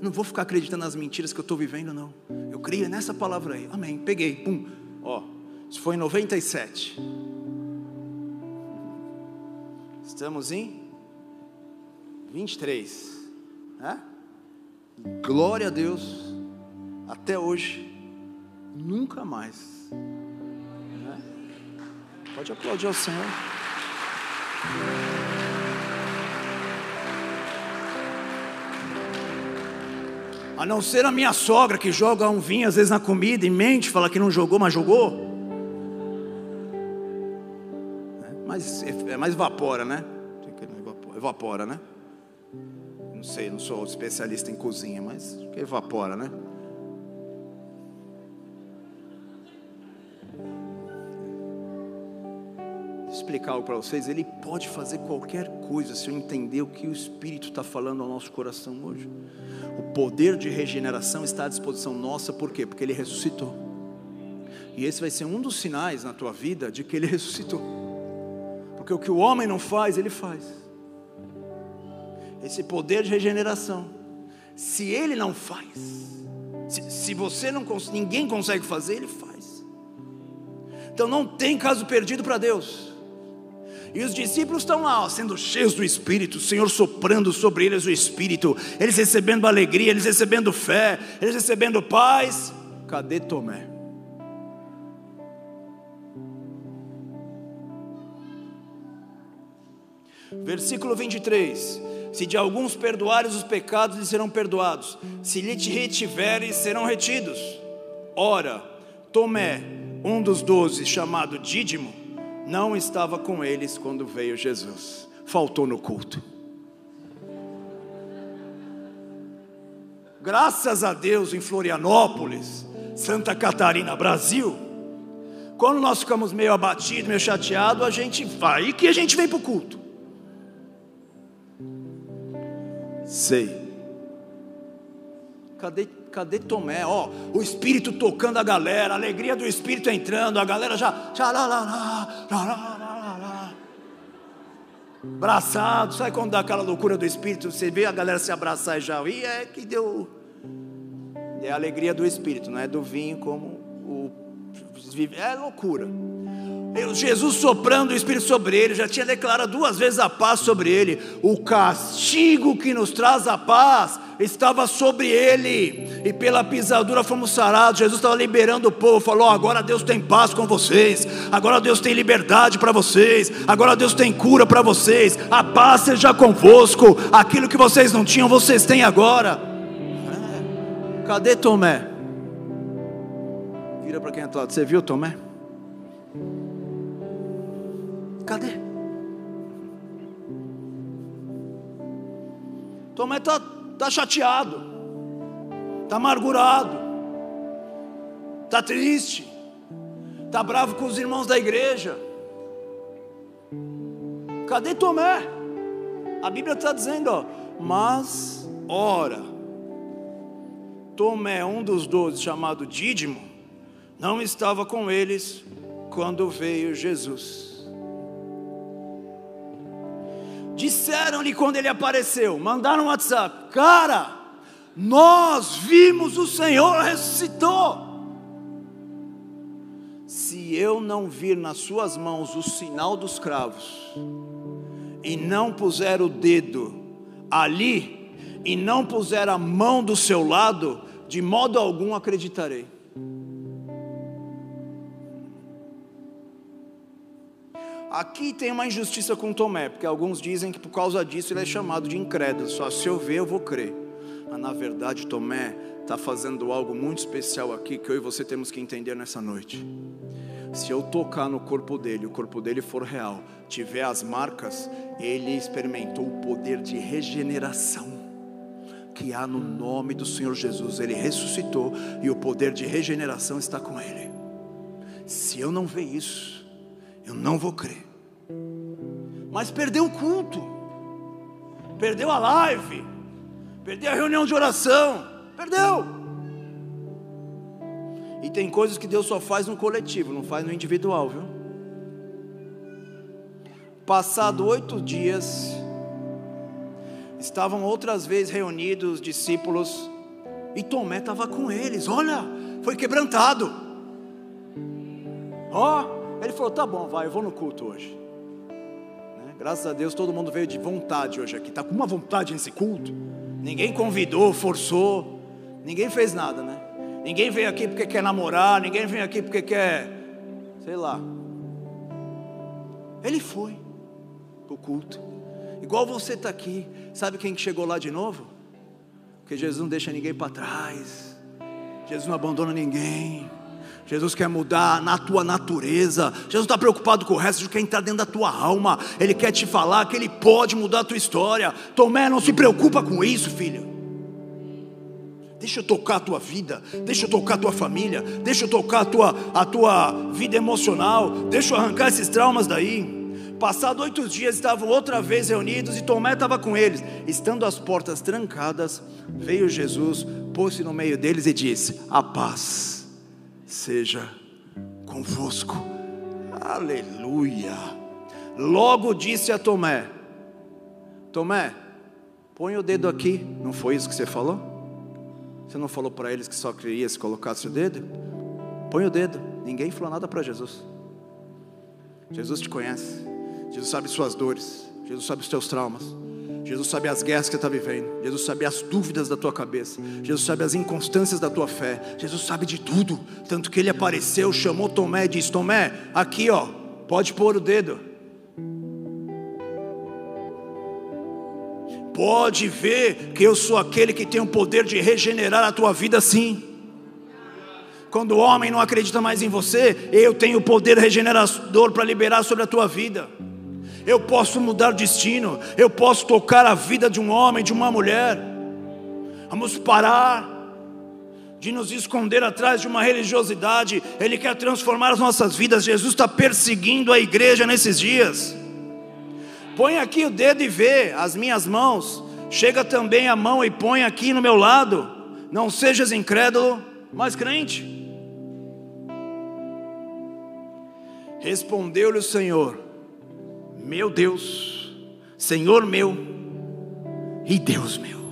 Não vou ficar acreditando nas mentiras que eu estou vivendo, não. Eu creio nessa palavra aí, amém. Peguei, pum, ó, isso foi em 97. Estamos em 23. Né? Glória a Deus. Até hoje. Nunca mais. Né? Pode aplaudir ao Senhor. A não ser a minha sogra que joga um vinho às vezes na comida e mente, fala que não jogou, mas jogou. Mas, é, mas evapora, né? Evapora, né? Não sei, não sou especialista em cozinha, mas evapora, né? Explicar algo para vocês, ele pode fazer qualquer coisa se eu entender o que o Espírito está falando ao nosso coração hoje. O poder de regeneração está à disposição nossa, por quê? Porque ele ressuscitou. E esse vai ser um dos sinais na tua vida de que ele *laughs* ressuscitou. Porque o que o homem não faz, ele faz. Esse poder de regeneração. Se ele não faz, se, se você não ninguém consegue fazer, ele faz. Então não tem caso perdido para Deus. E os discípulos estão lá, ó, sendo cheios do Espírito, o Senhor soprando sobre eles o Espírito, eles recebendo alegria, eles recebendo fé, eles recebendo paz. Cadê Tomé? Versículo 23: Se de alguns perdoares os pecados, lhes serão perdoados, se lhe retiveres, serão retidos. Ora, Tomé, um dos doze, chamado Dídimo, não estava com eles quando veio Jesus, faltou no culto. Graças a Deus em Florianópolis, Santa Catarina, Brasil, quando nós ficamos meio abatidos, meio chateados, a gente vai e que a gente vem para o culto. Sei. Cadê, cadê Tomé? Ó, o Espírito tocando a galera, a alegria do Espírito entrando, a galera já. Abraçado, sabe quando dá aquela loucura do Espírito? Você vê a galera se abraçar e já. E é que deu. É a alegria do Espírito, não é do vinho como o. É loucura. Jesus soprando o Espírito sobre ele, já tinha declarado duas vezes a paz sobre ele. O castigo que nos traz a paz estava sobre ele, e pela pisadura fomos sarados. Jesus estava liberando o povo, falou: agora Deus tem paz com vocês, agora Deus tem liberdade para vocês, agora Deus tem cura para vocês. A paz seja convosco, aquilo que vocês não tinham, vocês têm agora. É. Cadê Tomé? Vira para quem é lado, você viu Tomé? Cadê? Tomé está tá chateado, está amargurado, está triste, está bravo com os irmãos da igreja. Cadê Tomé? A Bíblia está dizendo, ó, mas ora, Tomé, um dos doze, chamado Dídimo, não estava com eles quando veio Jesus. Disseram-lhe quando ele apareceu, mandaram um WhatsApp: Cara, nós vimos o Senhor ressuscitou. Se eu não vir nas suas mãos o sinal dos cravos, e não puser o dedo ali, e não puser a mão do seu lado, de modo algum acreditarei. Aqui tem uma injustiça com Tomé, porque alguns dizem que por causa disso ele é chamado de incrédulo. Só se eu ver, eu vou crer. Mas na verdade, Tomé está fazendo algo muito especial aqui que eu e você temos que entender nessa noite. Se eu tocar no corpo dele, o corpo dele for real, tiver as marcas, ele experimentou o poder de regeneração que há no nome do Senhor Jesus. Ele ressuscitou e o poder de regeneração está com ele. Se eu não ver isso, eu não vou crer. Mas perdeu o culto, perdeu a live, perdeu a reunião de oração, perdeu. E tem coisas que Deus só faz no coletivo, não faz no individual, viu? Passado oito dias, estavam outras vezes reunidos os discípulos, e Tomé estava com eles, olha, foi quebrantado. Ó, oh, ele falou: tá bom, vai, eu vou no culto hoje. Né? Graças a Deus todo mundo veio de vontade hoje aqui. Está com uma vontade nesse culto. Ninguém convidou, forçou, ninguém fez nada, né? Ninguém veio aqui porque quer namorar, ninguém veio aqui porque quer, sei lá. Ele foi para o culto. Igual você está aqui. Sabe quem chegou lá de novo? Porque Jesus não deixa ninguém para trás. Jesus não abandona ninguém. Jesus quer mudar na tua natureza. Jesus está preocupado com o resto de quem está dentro da tua alma. Ele quer te falar que Ele pode mudar a tua história. Tomé, não se preocupa com isso, filho. Deixa eu tocar a tua vida, deixa eu tocar a tua família, deixa eu tocar a tua, a tua vida emocional, deixa eu arrancar esses traumas daí. Passados oito dias estavam outra vez reunidos e Tomé estava com eles. Estando as portas trancadas, veio Jesus, pôs-se no meio deles e disse: A paz seja convosco. Aleluia. Logo disse a Tomé: Tomé, põe o dedo aqui. Não foi isso que você falou? Você não falou para eles que só queria se colocasse o dedo? Põe o dedo. Ninguém falou nada para Jesus. Jesus te conhece. Jesus sabe suas dores. Jesus sabe os teus traumas. Jesus sabe as guerras que você está vivendo. Jesus sabe as dúvidas da tua cabeça. Jesus sabe as inconstâncias da tua fé. Jesus sabe de tudo. Tanto que ele apareceu, chamou Tomé e disse: Tomé, aqui ó, pode pôr o dedo. Pode ver que eu sou aquele que tem o poder de regenerar a tua vida sim. Quando o homem não acredita mais em você, eu tenho o poder regenerador para liberar sobre a tua vida eu posso mudar o destino, eu posso tocar a vida de um homem, de uma mulher. Vamos parar de nos esconder atrás de uma religiosidade, Ele quer transformar as nossas vidas. Jesus está perseguindo a igreja nesses dias. Põe aqui o dedo e vê as minhas mãos. Chega também a mão e põe aqui no meu lado. Não sejas incrédulo, mas crente. Respondeu-lhe o Senhor: meu Deus, Senhor meu e Deus meu.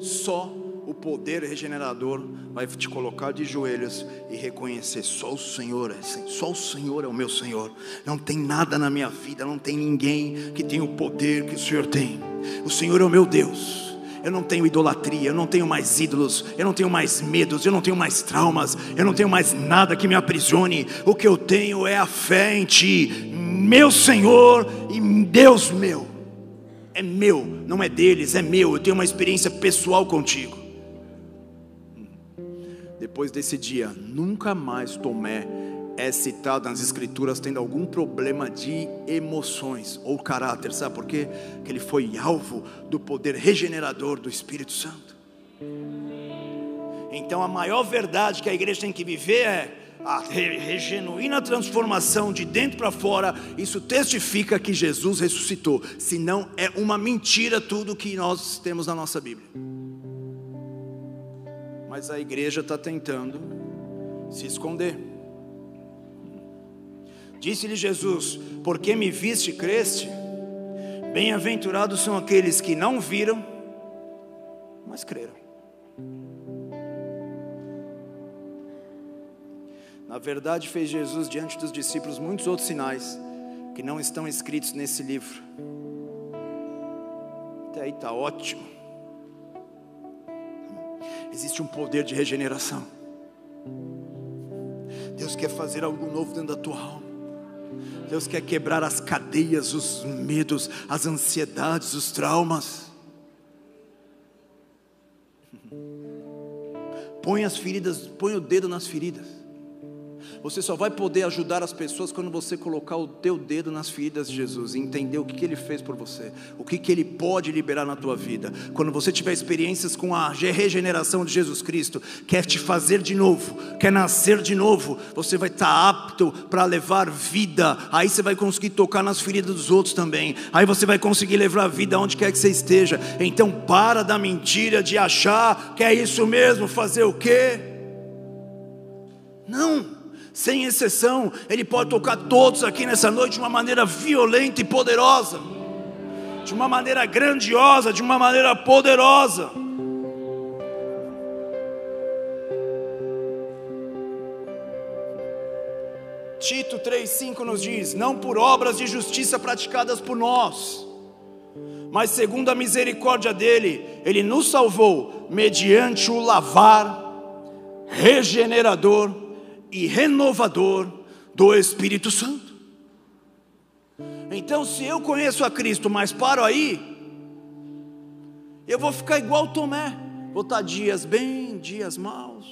Só o poder regenerador vai te colocar de joelhos e reconhecer: só o Senhor é, só o Senhor é o meu Senhor. Não tem nada na minha vida, não tem ninguém que tenha o poder que o Senhor tem. O Senhor é o meu Deus. Eu não tenho idolatria, eu não tenho mais ídolos, eu não tenho mais medos, eu não tenho mais traumas, eu não tenho mais nada que me aprisione. O que eu tenho é a fé em Ti, meu Senhor e Deus meu. É meu, não é deles, é meu. Eu tenho uma experiência pessoal contigo. Depois desse dia, nunca mais Tomé é citado nas escrituras tendo algum problema de emoções ou caráter, sabe por quê? Que ele foi alvo do poder regenerador do Espírito Santo. Então a maior verdade que a igreja tem que viver é a genuína transformação de dentro para fora, isso testifica que Jesus ressuscitou, senão é uma mentira tudo que nós temos na nossa Bíblia. Mas a igreja está tentando se esconder. Disse-lhe Jesus: Porque me viste e creste? Bem-aventurados são aqueles que não viram, mas creram. Na verdade, fez Jesus diante dos discípulos muitos outros sinais que não estão escritos nesse livro. Até aí está ótimo. Existe um poder de regeneração. Deus quer fazer algo novo dentro da tua alma. Deus quer quebrar as cadeias, os medos, as ansiedades, os traumas. Põe as feridas, põe o dedo nas feridas. Você só vai poder ajudar as pessoas quando você colocar o teu dedo nas feridas de Jesus e entender o que, que Ele fez por você, o que, que Ele pode liberar na tua vida. Quando você tiver experiências com a regeneração de Jesus Cristo, quer te fazer de novo, quer nascer de novo, você vai estar apto para levar vida. Aí você vai conseguir tocar nas feridas dos outros também. Aí você vai conseguir levar a vida onde quer que você esteja. Então para da mentira de achar que é isso mesmo, fazer o quê? Não sem exceção, Ele pode tocar todos aqui nessa noite de uma maneira violenta e poderosa, de uma maneira grandiosa, de uma maneira poderosa. Tito 3,5 nos diz: Não por obras de justiça praticadas por nós, mas segundo a misericórdia dele, ele nos salvou mediante o lavar regenerador e renovador do Espírito Santo. Então, se eu conheço a Cristo, mas paro aí, eu vou ficar igual Tomé, vou estar dias bem, dias maus.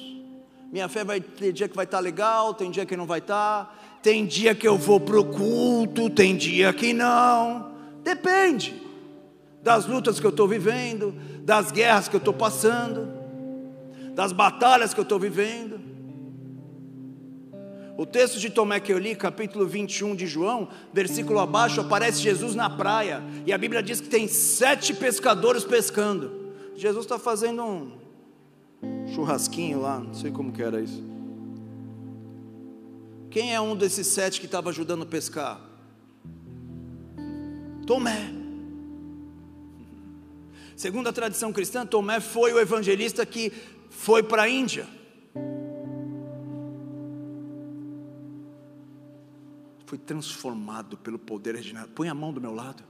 Minha fé vai ter dia que vai estar legal, tem dia que não vai estar, tem dia que eu vou para o culto, tem dia que não. Depende das lutas que eu estou vivendo, das guerras que eu estou passando, das batalhas que eu estou vivendo. O texto de Tomé que eu li, capítulo 21 de João, versículo abaixo, aparece Jesus na praia. E a Bíblia diz que tem sete pescadores pescando. Jesus está fazendo um churrasquinho lá, não sei como que era isso. Quem é um desses sete que estava ajudando a pescar? Tomé. Segundo a tradição cristã, Tomé foi o evangelista que foi para a Índia. Foi transformado pelo poder regenerado. Põe a mão do meu lado.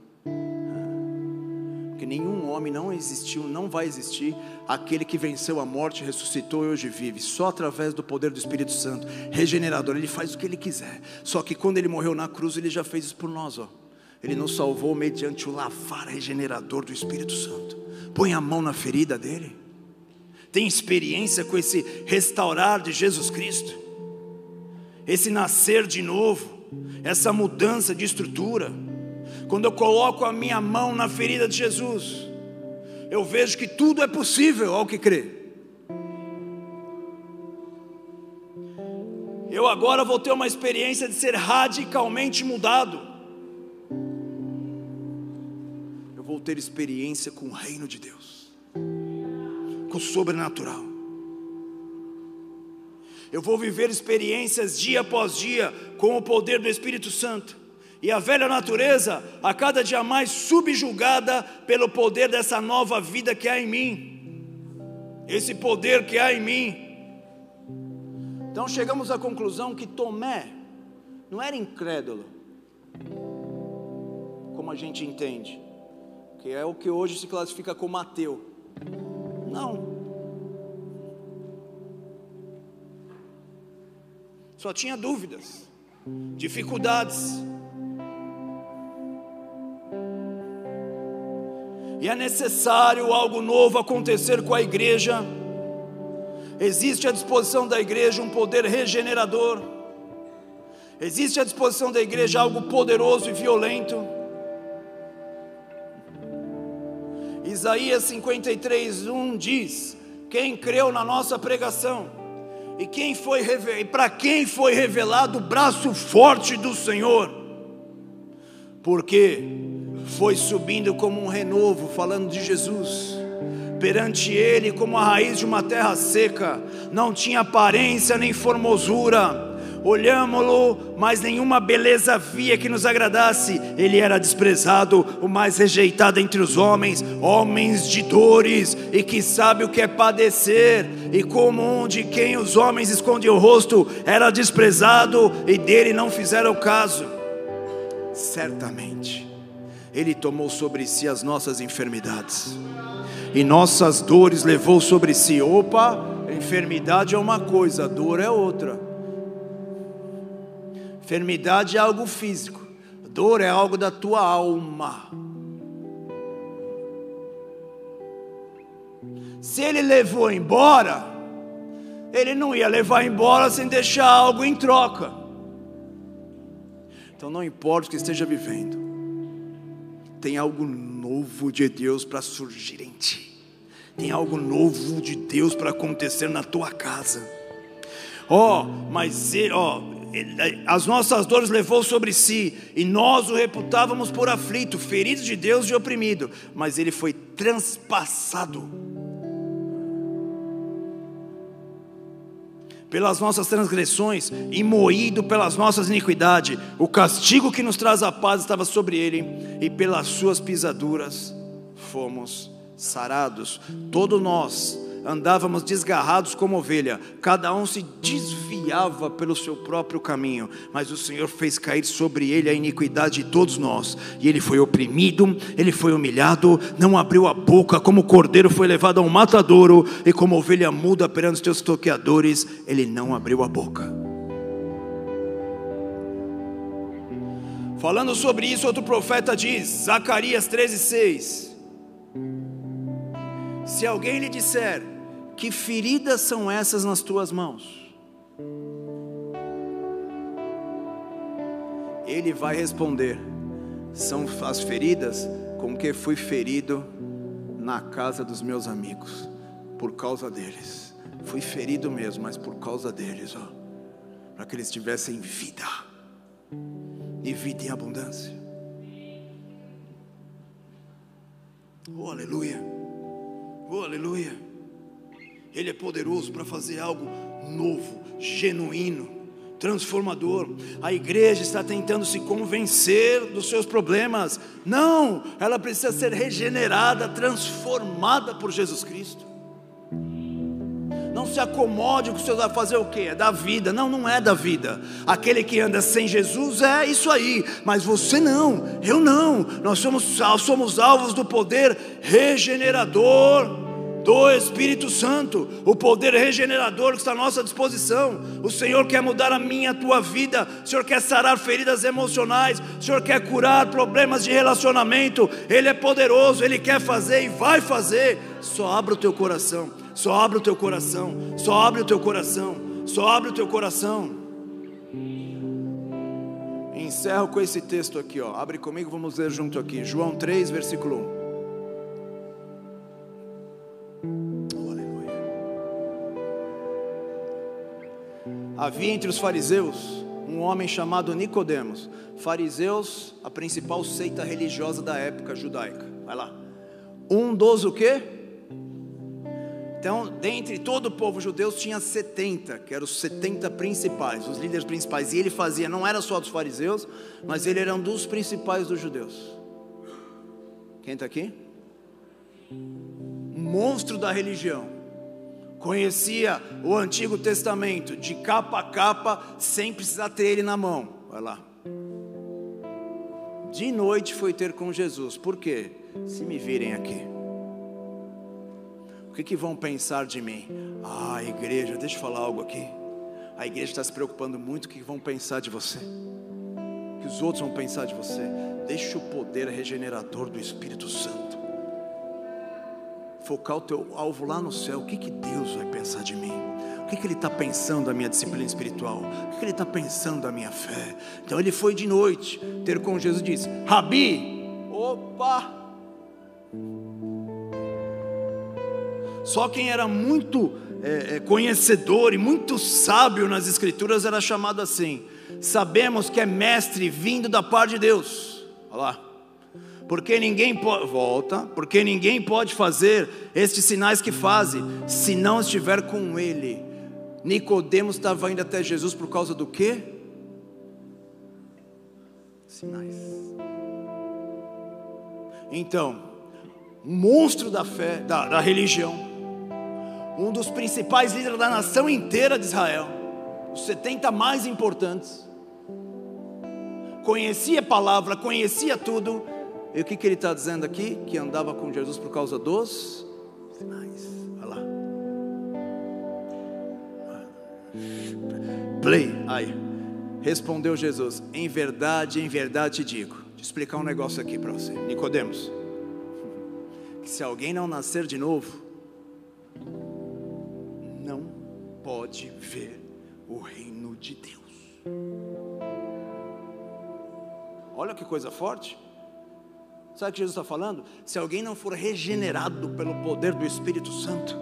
Porque nenhum homem não existiu, não vai existir aquele que venceu a morte, ressuscitou e hoje vive, só através do poder do Espírito Santo, regenerador. Ele faz o que ele quiser. Só que quando ele morreu na cruz, ele já fez isso por nós, ó. Ele nos salvou mediante o lavar regenerador do Espírito Santo. Põe a mão na ferida dele. Tem experiência com esse restaurar de Jesus Cristo, esse nascer de novo essa mudança de estrutura. Quando eu coloco a minha mão na ferida de Jesus, eu vejo que tudo é possível ao que crê. Eu agora vou ter uma experiência de ser radicalmente mudado. Eu vou ter experiência com o reino de Deus, com o sobrenatural. Eu vou viver experiências dia após dia com o poder do Espírito Santo. E a velha natureza, a cada dia mais subjugada pelo poder dessa nova vida que há em mim. esse poder que há em mim. Então chegamos à conclusão que Tomé não era incrédulo, como a gente entende, que é o que hoje se classifica como ateu. Não. Só tinha dúvidas, dificuldades. E é necessário algo novo acontecer com a igreja. Existe à disposição da igreja um poder regenerador Existe à disposição da igreja algo poderoso e violento. Isaías 53, 1 diz: Quem creu na nossa pregação, e quem foi e para quem foi revelado o braço forte do Senhor, porque foi subindo como um renovo, falando de Jesus, perante ele como a raiz de uma terra seca, não tinha aparência nem formosura, olhámo-lo, mas nenhuma beleza havia que nos agradasse. Ele era desprezado, o mais rejeitado entre os homens, homens de dores, e que sabe o que é padecer, e como um de quem os homens escondem o rosto, era desprezado, e dele não fizeram caso. Certamente, Ele tomou sobre si as nossas enfermidades, e nossas dores levou sobre si. Opa, enfermidade é uma coisa, dor é outra. Enfermidade é algo físico, dor é algo da tua alma. Se ele levou embora, ele não ia levar embora sem deixar algo em troca. Então não importa o que esteja vivendo, tem algo novo de Deus para surgir em ti. Tem algo novo de Deus para acontecer na tua casa. Ó, oh, mas ó, oh, as nossas dores levou sobre si, e nós o reputávamos por aflito, ferido de Deus e oprimido, mas ele foi transpassado pelas nossas transgressões e moído pelas nossas iniquidades. O castigo que nos traz a paz estava sobre ele, e pelas suas pisaduras fomos sarados. Todos nós andávamos desgarrados como ovelha, cada um se desviava pelo seu próprio caminho, mas o Senhor fez cair sobre ele a iniquidade de todos nós, e ele foi oprimido, ele foi humilhado, não abriu a boca, como cordeiro foi levado a um matadouro, e como ovelha muda perante os teus toqueadores, ele não abriu a boca. Falando sobre isso, outro profeta diz, Zacarias 13,6: Se alguém lhe disser, que feridas são essas nas tuas mãos? Ele vai responder: São as feridas com que fui ferido na casa dos meus amigos, por causa deles. Fui ferido mesmo, mas por causa deles, ó, para que eles tivessem vida e vida em abundância. Oh, aleluia! Oh, aleluia! Ele é poderoso para fazer algo novo, genuíno, transformador. A igreja está tentando se convencer dos seus problemas. Não, ela precisa ser regenerada, transformada por Jesus Cristo. Não se acomode com o vai fazer o quê? É da vida. Não, não é da vida. Aquele que anda sem Jesus é isso aí. Mas você não, eu não. Nós somos, somos alvos do poder regenerador do Espírito Santo, o poder regenerador que está à nossa disposição. O Senhor quer mudar a minha, a tua vida. O Senhor quer sarar feridas emocionais. O Senhor quer curar problemas de relacionamento. Ele é poderoso, ele quer fazer e vai fazer. Só abra o teu coração. Só abre o teu coração. Só abre o teu coração. Só abre o teu coração. Encerro com esse texto aqui, ó. Abre comigo, vamos ler junto aqui. João 3, versículo 1. Havia entre os fariseus um homem chamado Nicodemos. Fariseus, a principal seita religiosa da época judaica. Vai lá. Um dos o quê? Então, dentre todo o povo judeu tinha 70, que eram os 70 principais, os líderes principais. E ele fazia, não era só dos fariseus, mas ele era um dos principais dos judeus. Quem está aqui? Monstro da religião. conhecia o Antigo Testamento de capa a capa, sem precisar ter ele na mão. Vai lá. De noite foi ter com Jesus. Por quê? Se me virem aqui. O que, que vão pensar de mim? Ah, igreja, deixa eu falar algo aqui. A igreja está se preocupando muito o que vão pensar de você. O que os outros vão pensar de você. Deixa o poder regenerador do Espírito Santo focar o teu alvo lá no céu. O que, que Deus vai pensar de mim? O que, que Ele está pensando da minha disciplina espiritual? O que, que Ele está pensando da minha fé? Então ele foi de noite ter com Jesus e disse: Rabi, opa! Só quem era muito é, é, conhecedor e muito sábio nas Escrituras era chamado assim. Sabemos que é mestre vindo da parte de Deus. Olha lá. Porque ninguém pode, volta, porque ninguém pode fazer estes sinais que fazem, se não estiver com ele. Nicodemos estava indo até Jesus por causa do quê? Sinais. Então, monstro da fé, da, da religião, um dos principais líderes da nação inteira de Israel, os 70 mais importantes, conhecia a palavra, conhecia tudo, e o que, que ele está dizendo aqui? Que andava com Jesus por causa dos sinais. Olha lá. Play. Aí. Respondeu Jesus: Em verdade, em verdade te digo. Deixa eu explicar um negócio aqui para você. Nicodemos. Que se alguém não nascer de novo, não pode ver o reino de Deus. Olha que coisa forte. Sabe o que Jesus está falando? Se alguém não for regenerado pelo poder do Espírito Santo,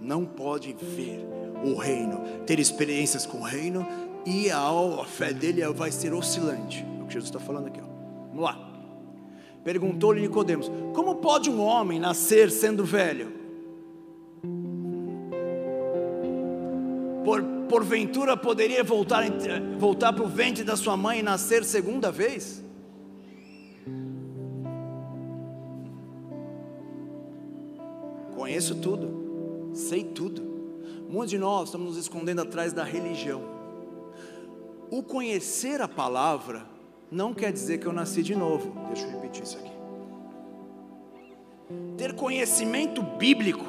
não pode ver o reino, ter experiências com o reino, e a, fé dele vai ser oscilante. É o que Jesus está falando aqui. Ó. Vamos lá. Perguntou-lhe Nicodemos: Como pode um homem nascer sendo velho? Por, porventura poderia voltar, voltar para o ventre da sua mãe e nascer segunda vez? Conheço tudo, sei tudo. Muitos de nós estamos nos escondendo atrás da religião. O conhecer a palavra não quer dizer que eu nasci de novo. Deixa eu repetir isso aqui. Ter conhecimento bíblico,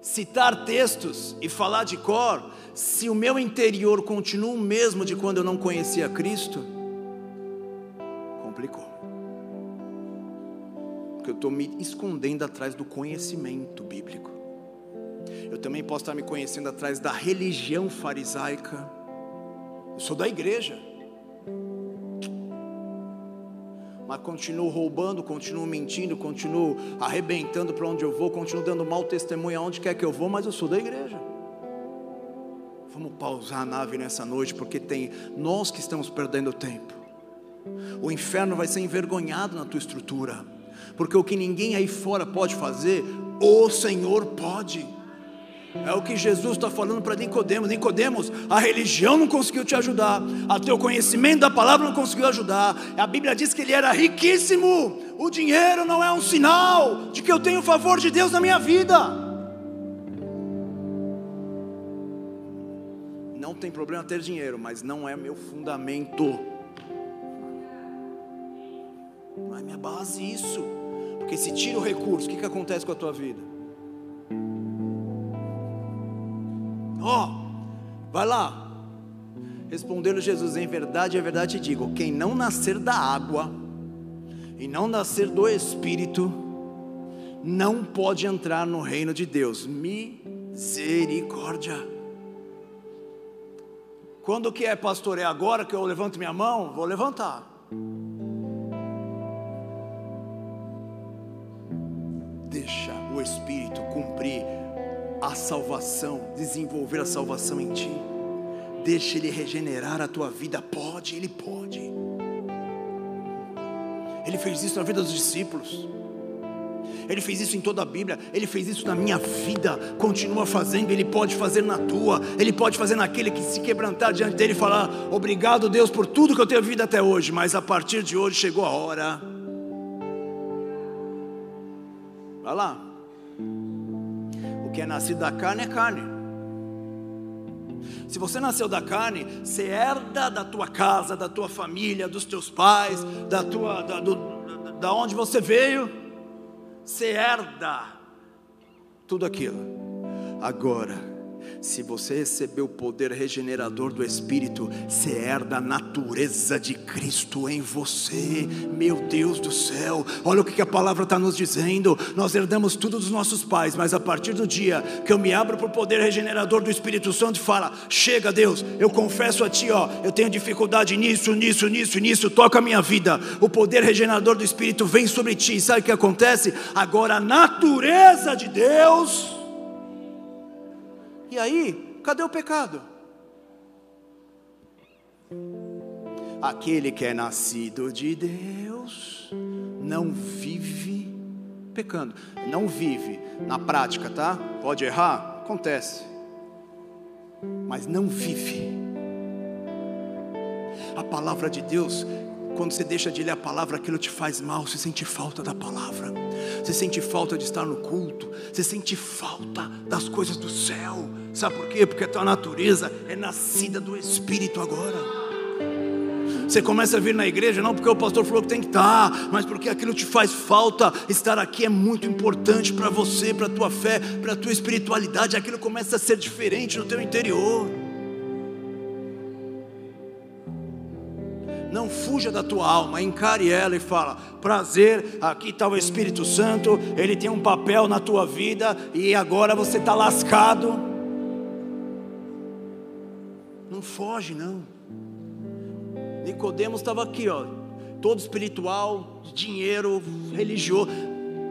citar textos e falar de cor, se o meu interior continua o mesmo de quando eu não conhecia Cristo, complicou estou me escondendo atrás do conhecimento bíblico. Eu também posso estar me conhecendo atrás da religião farisaica. Eu sou da igreja. Mas continuo roubando, continuo mentindo, continuo arrebentando para onde eu vou, continuo dando mau testemunho aonde quer que eu vou, mas eu sou da igreja. Vamos pausar a nave nessa noite, porque tem nós que estamos perdendo tempo. O inferno vai ser envergonhado na tua estrutura porque o que ninguém aí fora pode fazer, o Senhor pode. É o que Jesus está falando para Nicodemos. Nicodemos, a religião não conseguiu te ajudar, a teu conhecimento da palavra não conseguiu ajudar. A Bíblia diz que ele era riquíssimo. O dinheiro não é um sinal de que eu tenho o favor de Deus na minha vida. Não tem problema ter dinheiro, mas não é meu fundamento. Não é minha base isso. Porque se tira o recurso, o que, que acontece com a tua vida? Ó, oh, vai lá. Respondeu Jesus: Em verdade, é verdade te digo: quem não nascer da água e não nascer do Espírito, não pode entrar no reino de Deus. Misericórdia. Quando que é, pastor? É agora que eu levanto minha mão? Vou levantar. Deixa o Espírito cumprir a salvação, desenvolver a salvação em ti. Deixa Ele regenerar a tua vida. Pode, Ele pode. Ele fez isso na vida dos discípulos. Ele fez isso em toda a Bíblia, Ele fez isso na minha vida, continua fazendo, Ele pode fazer na tua, Ele pode fazer naquele que se quebrantar diante dele e falar: Obrigado, Deus, por tudo que eu tenho vivido até hoje, mas a partir de hoje chegou a hora Vai lá. que é nascido da carne é carne. Se você nasceu da carne, você herda da tua casa, da tua família, dos teus pais, da tua, da, do, da onde você veio, você herda tudo aquilo. Agora, se você recebeu o poder regenerador do Espírito, você herda a natureza de Cristo em você. Meu Deus do céu, olha o que a palavra está nos dizendo. Nós herdamos tudo dos nossos pais, mas a partir do dia que eu me abro para o poder regenerador do Espírito Santo e fala: Chega, Deus, eu confesso a Ti, ó, eu tenho dificuldade nisso, nisso, nisso, nisso, toca a minha vida. O poder regenerador do Espírito vem sobre ti. Sabe o que acontece? Agora a natureza de Deus e aí, cadê o pecado? Aquele que é nascido de Deus não vive pecando, não vive na prática, tá? Pode errar, acontece, mas não vive. A palavra de Deus quando você deixa de ler a palavra, aquilo te faz mal, você sente falta da palavra, você sente falta de estar no culto, você sente falta das coisas do céu. Sabe por quê? Porque a tua natureza é nascida do Espírito agora. Você começa a vir na igreja não porque o pastor falou que tem que estar, mas porque aquilo te faz falta. Estar aqui é muito importante para você, para a tua fé, para a tua espiritualidade. Aquilo começa a ser diferente no teu interior. Não fuja da tua alma, encare ela e fala: prazer, aqui está o Espírito Santo, ele tem um papel na tua vida e agora você está lascado. Não foge, não. Nicodemos estava aqui, ó, todo espiritual, dinheiro, religioso,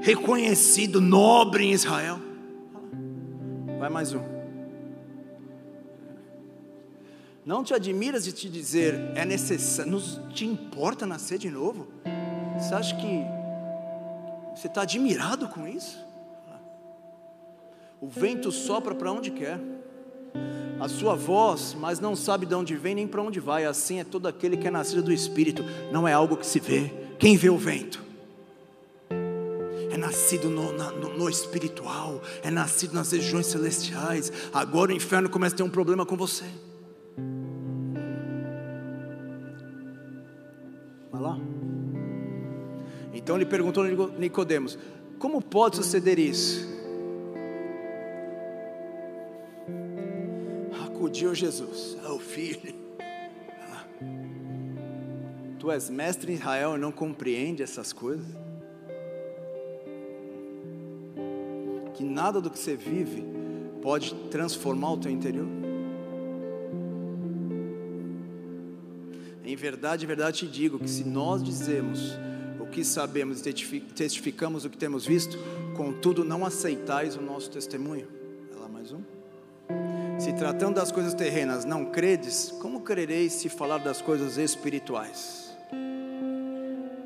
reconhecido, nobre em Israel. Vai mais um. Não te admiras de te dizer, é necessário, te importa nascer de novo? Você acha que você está admirado com isso? O vento sopra para onde quer, a sua voz, mas não sabe de onde vem nem para onde vai. Assim é todo aquele que é nascido do Espírito, não é algo que se vê. Quem vê o vento? É nascido no, no, no espiritual, é nascido nas regiões celestiais. Agora o inferno começa a ter um problema com você. Lá. Então ele perguntou a Nicodemos: Como pode suceder isso? Acudiu Jesus, é o filho. Tu és mestre em Israel e não compreende essas coisas? Que nada do que você vive pode transformar o teu interior? Em verdade, em verdade te digo que se nós dizemos o que sabemos e testificamos o que temos visto, contudo não aceitais o nosso testemunho. Vai lá mais um. Se tratando das coisas terrenas não credes, como crereis se falar das coisas espirituais?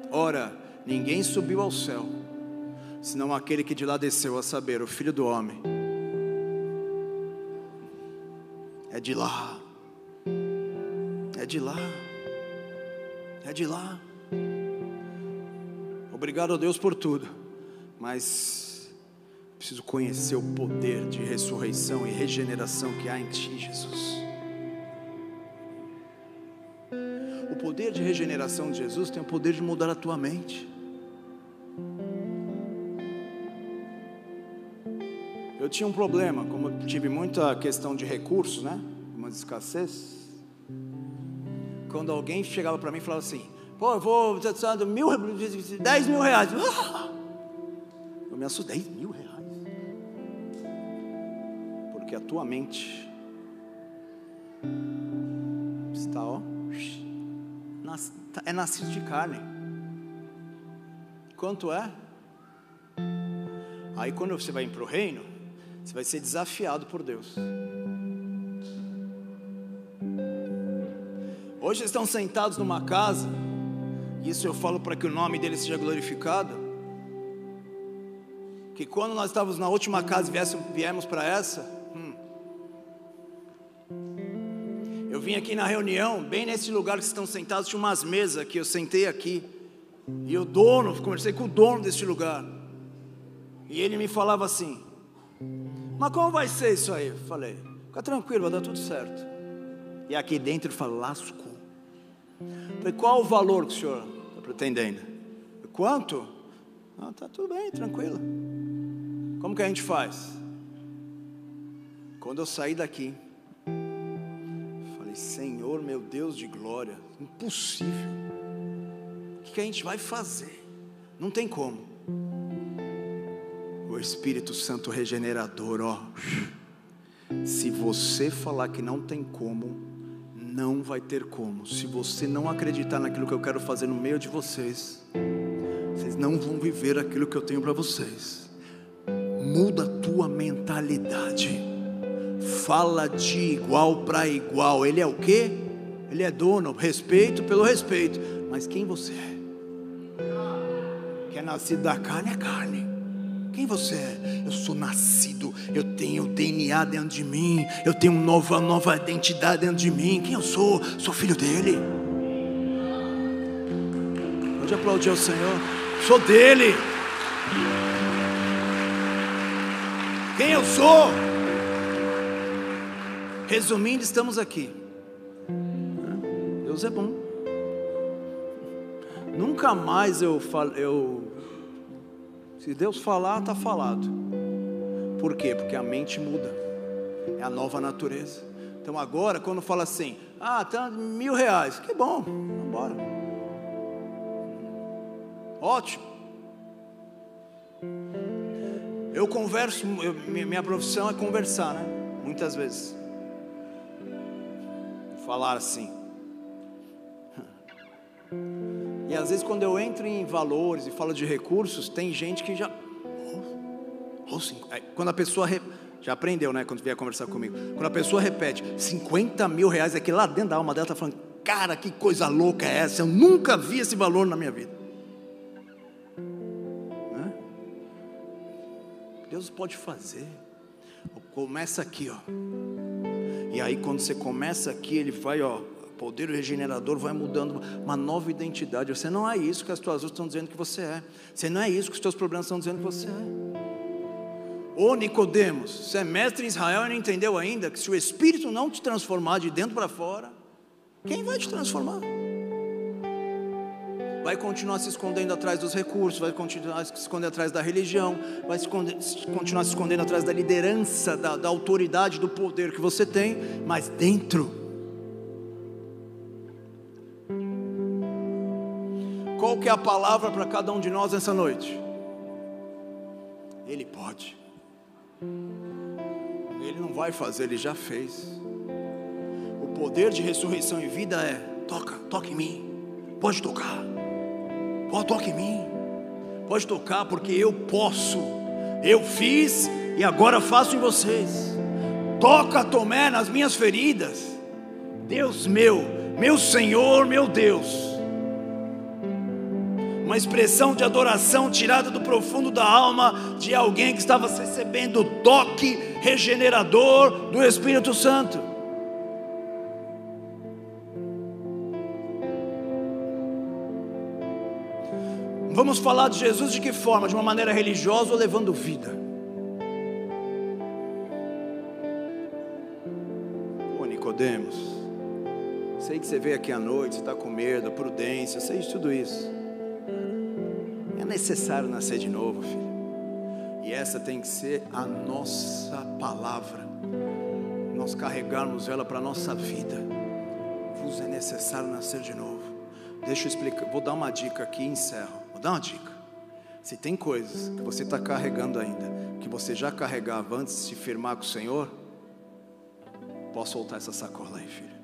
Ora, ninguém subiu ao céu, senão aquele que de lá desceu, a saber, o Filho do Homem. É de lá, é de lá é de lá. Obrigado a Deus por tudo, mas preciso conhecer o poder de ressurreição e regeneração que há em Ti, Jesus. O poder de regeneração de Jesus tem o poder de mudar a tua mente. Eu tinha um problema, como tive muita questão de recursos, né? Uma escassez quando alguém chegava para mim e falava assim: pô, eu vou precisando mil, dez mil reais. *laughs* Eu me assustei, dez mil reais. Porque a tua mente está, ó, é nascido de carne. Quanto é? Aí quando você vai para o reino, você vai ser desafiado por Deus. Hoje estão sentados numa casa, e isso eu falo para que o nome dele seja glorificado. Que quando nós estávamos na última casa e viemos para essa, hum, eu vim aqui na reunião, bem nesse lugar que estão sentados, tinha umas mesas aqui, eu sentei aqui, e o dono, conversei com o dono desse lugar, e ele me falava assim: Mas como vai ser isso aí? Falei, fica tranquilo, vai dar tudo certo. E aqui dentro ele fala, lasco. Falei, qual o valor que o senhor está pretendendo? Quanto? Ah, tá tudo bem, tranquilo. Como que a gente faz? Quando eu saí daqui, falei, Senhor meu Deus de glória, impossível. O que, que a gente vai fazer? Não tem como. O Espírito Santo regenerador, ó. Se você falar que não tem como, não vai ter como. Se você não acreditar naquilo que eu quero fazer no meio de vocês, vocês não vão viver aquilo que eu tenho para vocês. Muda a tua mentalidade. Fala de igual para igual. Ele é o quê? Ele é dono, respeito pelo respeito. Mas quem você é? Que é nascido da carne é carne. Quem você é? Eu sou nascido, eu tenho DNA dentro de mim, eu tenho nova, nova identidade dentro de mim. Quem eu sou? Sou filho dele. Pode aplaudir ao Senhor. Sou dele. Quem eu sou? Resumindo, estamos aqui. Deus é bom. Nunca mais eu, eu se Deus falar, está falado. Por quê? Porque a mente muda. É a nova natureza. Então agora, quando fala assim, ah, tá mil reais, que bom, embora. Ótimo. Eu converso, eu, minha profissão é conversar, né? Muitas vezes. Falar assim. E às vezes quando eu entro em valores e falo de recursos, tem gente que já. Oh, oh, quando a pessoa re... já aprendeu, né? Quando vier conversar comigo. Quando a pessoa repete 50 mil reais, é que lá dentro da alma dela está falando, cara, que coisa louca é essa? Eu nunca vi esse valor na minha vida. Né? Deus pode fazer. Começa aqui, ó. E aí quando você começa aqui, ele vai, ó, poder regenerador vai mudando uma nova identidade. Você não é isso que as tuas lutas estão dizendo que você é. Você não é isso que os teus problemas estão dizendo que você é. Ô Nicodemos, você é mestre em Israel e não entendeu ainda que se o Espírito não te transformar de dentro para fora, quem vai te transformar? Vai continuar se escondendo atrás dos recursos, vai continuar se escondendo atrás da religião, vai se esconder, continuar se escondendo atrás da liderança, da, da autoridade, do poder que você tem, mas dentro Qual que é a palavra para cada um de nós nessa noite? Ele pode. Ele não vai fazer, ele já fez. O poder de ressurreição e vida é: toca, toca em mim. Pode tocar. Pode em mim. Pode tocar porque eu posso. Eu fiz e agora faço em vocês. Toca, Tomé, nas minhas feridas. Deus meu, meu Senhor, meu Deus uma expressão de adoração tirada do profundo da alma de alguém que estava recebendo o toque regenerador do Espírito Santo. Vamos falar de Jesus de que forma? De uma maneira religiosa ou levando vida? Ô Nicodemos, sei que você veio aqui à noite, você está com medo, prudência, sei de tudo isso necessário nascer de novo, filho. E essa tem que ser a nossa palavra. Nós carregarmos ela para a nossa vida. Vos é necessário nascer de novo. Deixa eu explicar, vou dar uma dica aqui e encerro. Vou dar uma dica. Se tem coisas que você está carregando ainda, que você já carregava antes de se firmar com o Senhor, posso soltar essa sacola aí, filho.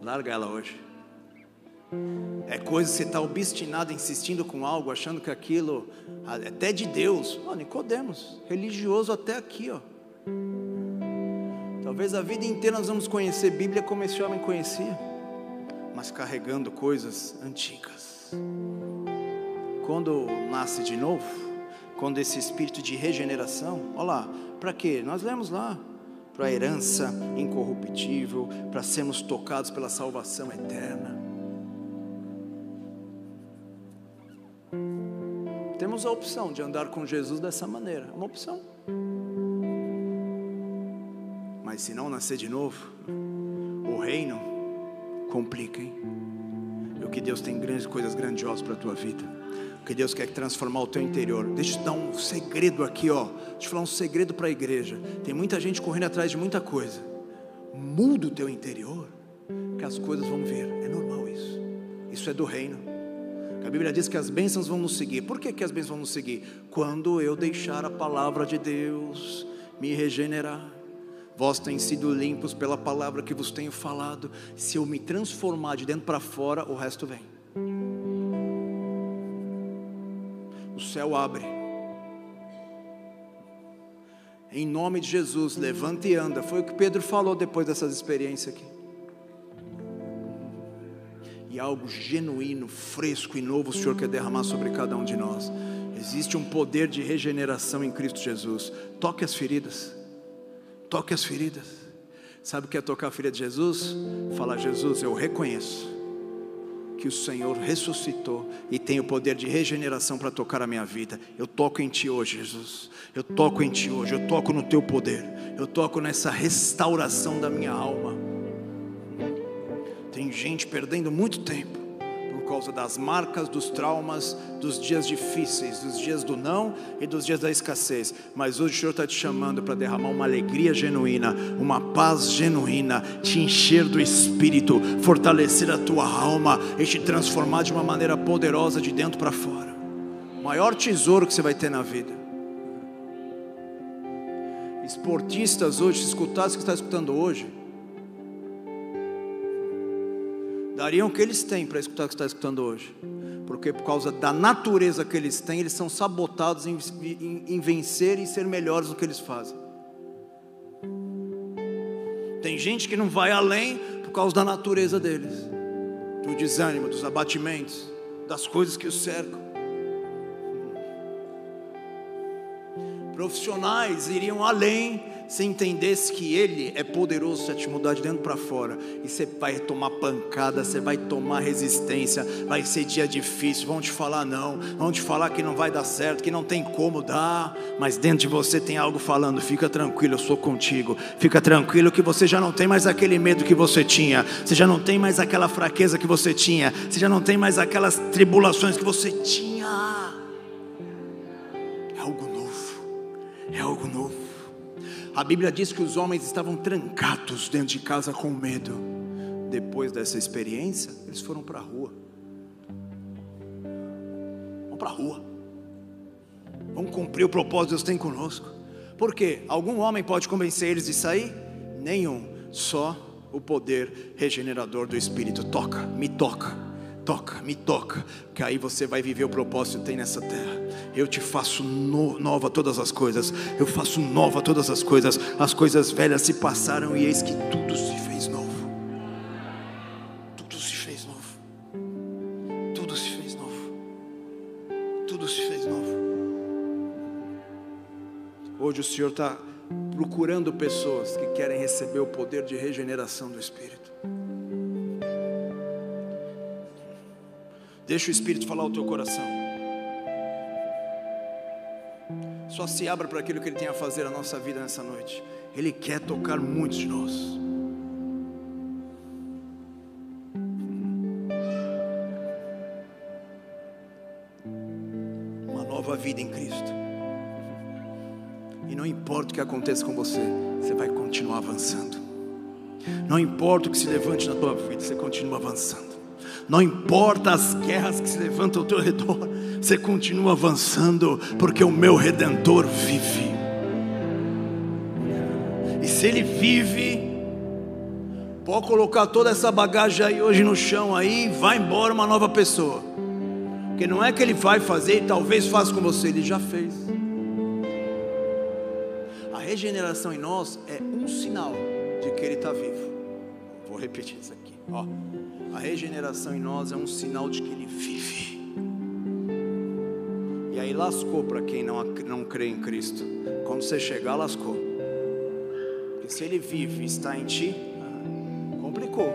Larga ela hoje. É coisa você está obstinado, insistindo com algo, achando que aquilo até de Deus. Ó, Nicodemos, religioso até aqui, ó. Talvez a vida inteira nós vamos conhecer Bíblia como esse homem conhecia, mas carregando coisas antigas. Quando nasce de novo, quando esse espírito de regeneração, olha lá, para quê? Nós lemos lá, para a herança incorruptível, para sermos tocados pela salvação eterna. Temos a opção de andar com Jesus dessa maneira, é uma opção. Mas se não nascer de novo, o reino complica, hein? E o que Deus tem grandes coisas grandiosas para a tua vida. O que Deus quer transformar o teu interior. Deixa eu te dar um segredo aqui, ó. Deixa eu te falar um segredo para a igreja. Tem muita gente correndo atrás de muita coisa. Muda o teu interior, que as coisas vão vir. É normal isso. Isso é do reino. A Bíblia diz que as bênçãos vão nos seguir. Por que, que as bênçãos vão nos seguir? Quando eu deixar a palavra de Deus me regenerar. Vós têm sido limpos pela palavra que vos tenho falado. Se eu me transformar de dentro para fora, o resto vem. O céu abre. Em nome de Jesus, levanta e anda. Foi o que Pedro falou depois dessas experiências aqui. Algo genuíno, fresco e novo o Senhor quer derramar sobre cada um de nós. Existe um poder de regeneração em Cristo Jesus. Toque as feridas. Toque as feridas. Sabe o que é tocar a ferida de Jesus? Falar, Jesus, eu reconheço que o Senhor ressuscitou e tem o poder de regeneração para tocar a minha vida. Eu toco em Ti hoje, Jesus. Eu toco em Ti hoje. Eu toco no Teu poder. Eu toco nessa restauração da minha alma. Tem gente perdendo muito tempo por causa das marcas, dos traumas, dos dias difíceis, dos dias do não e dos dias da escassez. Mas hoje o Senhor está te chamando para derramar uma alegria genuína, uma paz genuína, te encher do Espírito, fortalecer a tua alma e te transformar de uma maneira poderosa de dentro para fora. O maior tesouro que você vai ter na vida. Esportistas hoje, se escutasse o que está escutando hoje, dariam o que eles têm para escutar o que está escutando hoje. Porque por causa da natureza que eles têm, eles são sabotados em, em, em vencer e ser melhores no que eles fazem. Tem gente que não vai além por causa da natureza deles, do desânimo, dos abatimentos, das coisas que os cercam. Profissionais iriam além se entendesse que Ele é poderoso a te mudar de dentro para fora, e você vai tomar pancada, você vai tomar resistência, vai ser dia difícil, vão te falar não, vão te falar que não vai dar certo, que não tem como dar, mas dentro de você tem algo falando: fica tranquilo, eu sou contigo, fica tranquilo que você já não tem mais aquele medo que você tinha, você já não tem mais aquela fraqueza que você tinha, você já não tem mais aquelas tribulações que você tinha. A Bíblia diz que os homens estavam trancados dentro de casa com medo. Depois dessa experiência, eles foram para a rua. Vamos para a rua. Vamos cumprir o propósito que Deus tem conosco. Por quê? Algum homem pode convencer eles de sair? Nenhum. Só o poder regenerador do Espírito. Toca, me toca toca, me toca, que aí você vai viver o propósito que tem nessa terra. Eu te faço no, nova todas as coisas, eu faço nova todas as coisas, as coisas velhas se passaram e eis que tudo se fez novo. Tudo se fez novo. Tudo se fez novo. Tudo se fez novo. Hoje o Senhor está procurando pessoas que querem receber o poder de regeneração do Espírito. Deixa o Espírito falar o teu coração. Só se abra para aquilo que Ele tem a fazer na nossa vida nessa noite. Ele quer tocar muitos de nós. Uma nova vida em Cristo. E não importa o que aconteça com você, você vai continuar avançando. Não importa o que se levante na tua vida, você continua avançando. Não importa as guerras que se levantam ao teu redor, você continua avançando, porque o meu redentor vive. E se ele vive, pode colocar toda essa bagagem aí hoje no chão aí, vai embora uma nova pessoa. Porque não é que ele vai fazer e talvez faça com você, ele já fez. A regeneração em nós é um sinal de que ele está vivo. Vou repetir isso aqui. Ó. A regeneração em nós é um sinal de que Ele vive. E aí lascou para quem não, não crê em Cristo. Quando você chegar, lascou. Porque se Ele vive está em ti, complicou.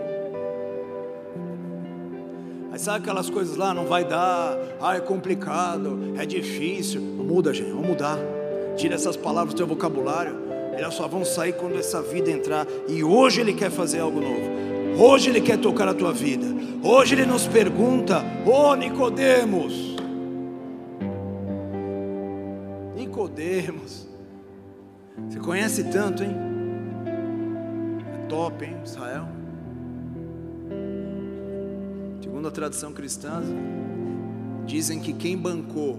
Aí sabe aquelas coisas lá, não vai dar, ah, é complicado, é difícil. Muda, gente, vamos mudar. Tira essas palavras do teu vocabulário. elas só vão sair quando essa vida entrar. E hoje Ele quer fazer algo novo. Hoje Ele quer tocar a tua vida. Hoje Ele nos pergunta: Ô oh, Nicodemos, Nicodemos, você conhece tanto, hein? É top, hein, Israel? Segundo a tradição cristã, dizem que quem bancou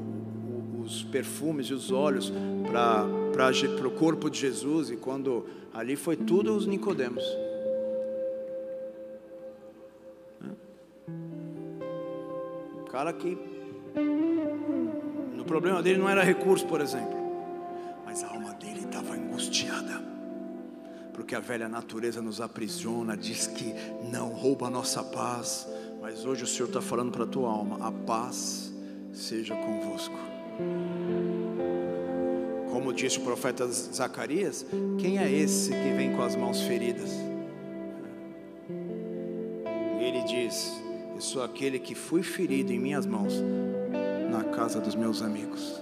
os perfumes e os óleos para o corpo de Jesus, e quando ali foi tudo os Nicodemos. O cara que no problema dele não era recurso, por exemplo, mas a alma dele estava angustiada, porque a velha natureza nos aprisiona, diz que não rouba a nossa paz, mas hoje o Senhor está falando para a tua alma: a paz seja convosco. Como disse o profeta Zacarias, quem é esse que vem com as mãos feridas? Ele diz: Eu sou aquele que fui ferido em minhas mãos na casa dos meus amigos.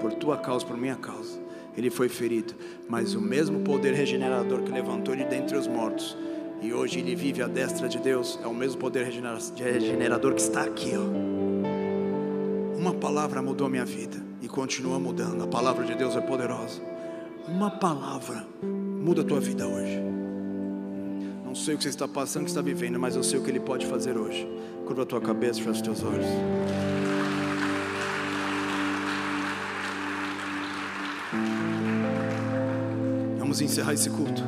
Por tua causa, por minha causa, ele foi ferido, mas o mesmo poder regenerador que levantou ele dentre os mortos e hoje ele vive à destra de Deus, é o mesmo poder regenerador que está aqui, ó. Uma palavra mudou a minha vida e continua mudando. A palavra de Deus é poderosa. Uma palavra muda a tua vida hoje. Não sei o que você está passando, o que está vivendo, mas eu sei o que Ele pode fazer hoje. Curva a tua cabeça, fecha os teus olhos. Vamos encerrar esse culto.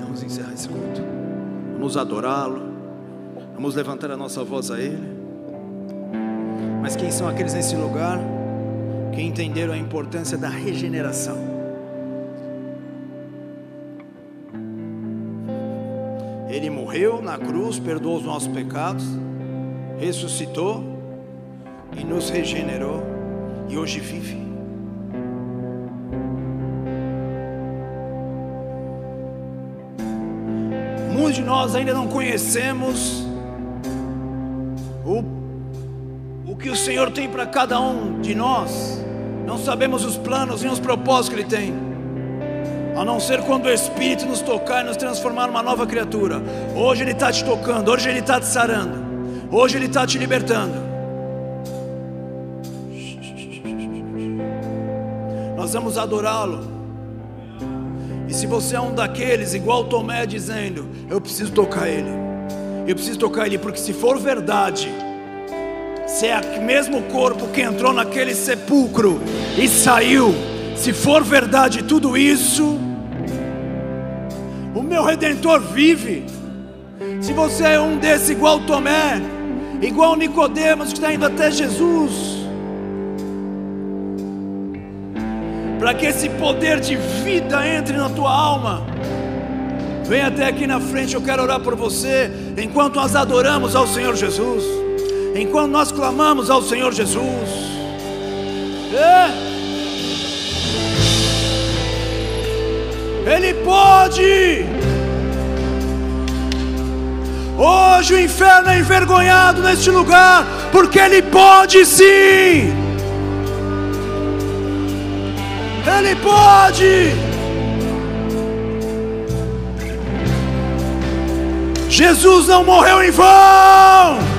Vamos encerrar esse culto. Vamos adorá-lo. Vamos levantar a nossa voz a Ele. Mas quem são aqueles nesse lugar que entenderam a importância da regeneração? Ele morreu na cruz, perdoou os nossos pecados, ressuscitou e nos regenerou e hoje vive. Muitos de nós ainda não conhecemos o, o que o Senhor tem para cada um de nós, não sabemos os planos e os propósitos que Ele tem, a não ser quando o Espírito nos tocar e nos transformar numa nova criatura. Hoje Ele está te tocando, hoje Ele está te sarando, hoje Ele está te libertando. Nós vamos adorá-lo. E se você é um daqueles, igual Tomé dizendo, eu preciso tocar ele, eu preciso tocar ele, porque se for verdade, se é o mesmo corpo que entrou naquele sepulcro e saiu, se for verdade tudo isso, o meu redentor vive. Se você é um desse igual Tomé, igual Nicodemos que está indo até Jesus, para que esse poder de vida entre na tua alma. Vem até aqui na frente, eu quero orar por você. Enquanto nós adoramos ao Senhor Jesus, enquanto nós clamamos ao Senhor Jesus. É. Ele pode. Hoje o inferno é envergonhado neste lugar, porque Ele pode sim. Ele pode. Jesus não morreu em vão.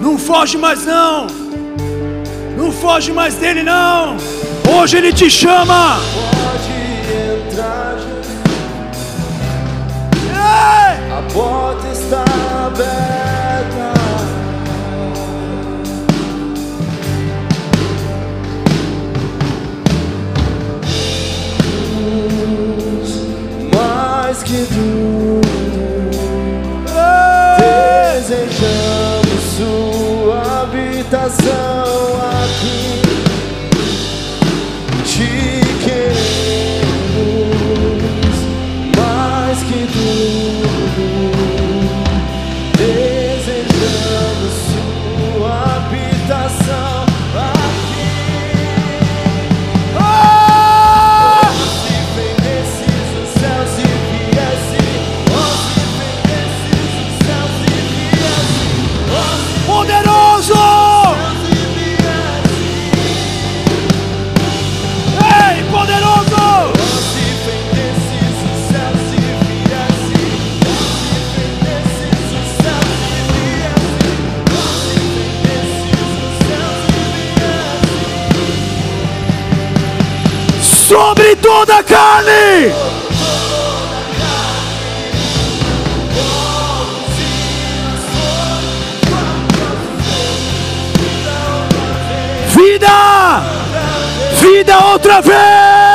Não foge mais não. Não foge mais dele, não. Hoje ele te chama. Pode entrar, Jesus. Ei! A porta está aberta. Mais que toda a carne. Vida! Vida outra vez!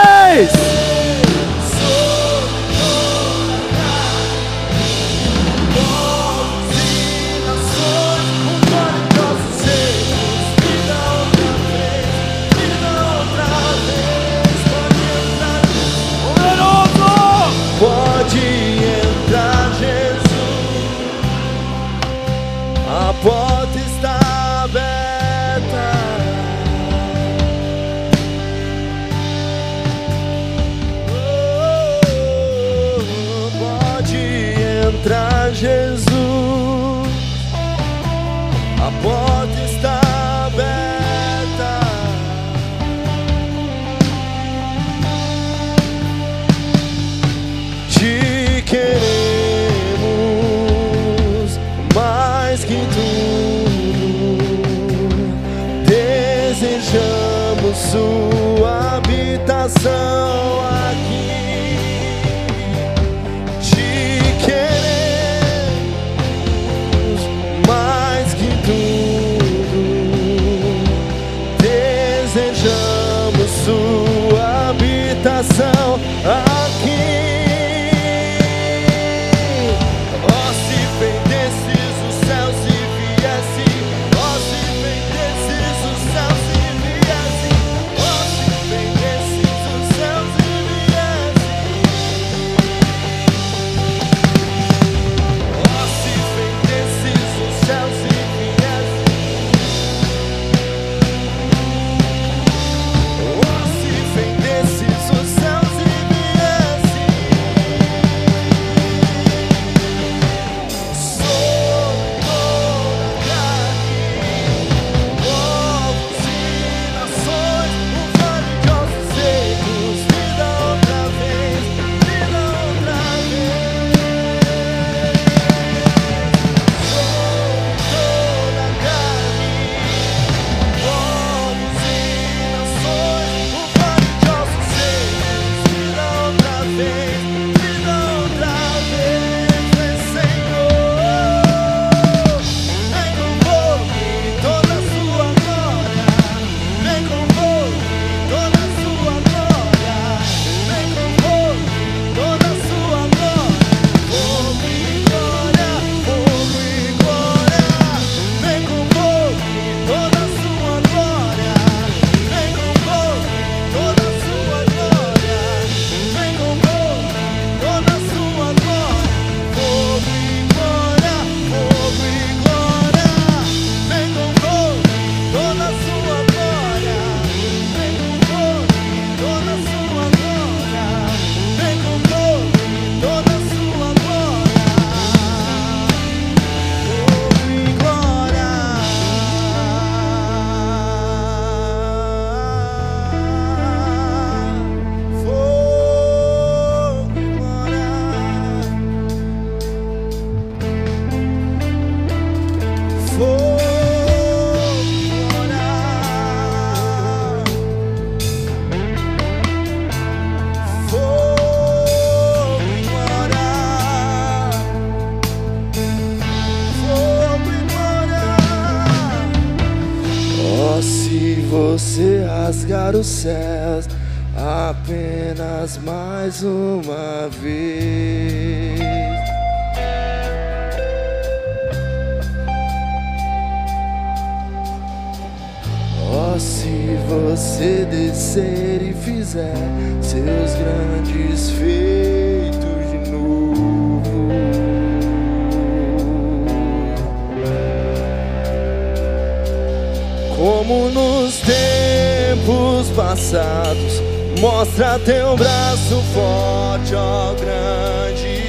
Se você rasgar os céus apenas mais uma vez. Oh, se você descer e fizer seus grandes feitos de novo. como nos tempos passados. Mostra teu braço forte, ó grande.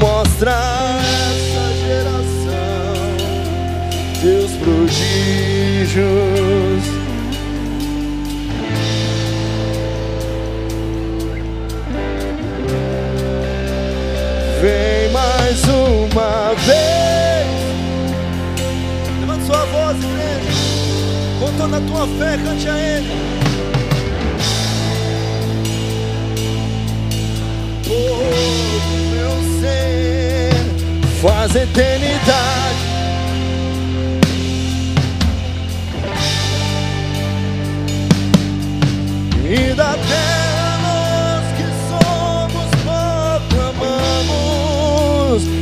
Mostra essa geração teus prodígios. Vem mais uma vez. levanta sua voz, igreja. Contando a tua fé, cante a Ele. Todo meu ser faz eternidade. E da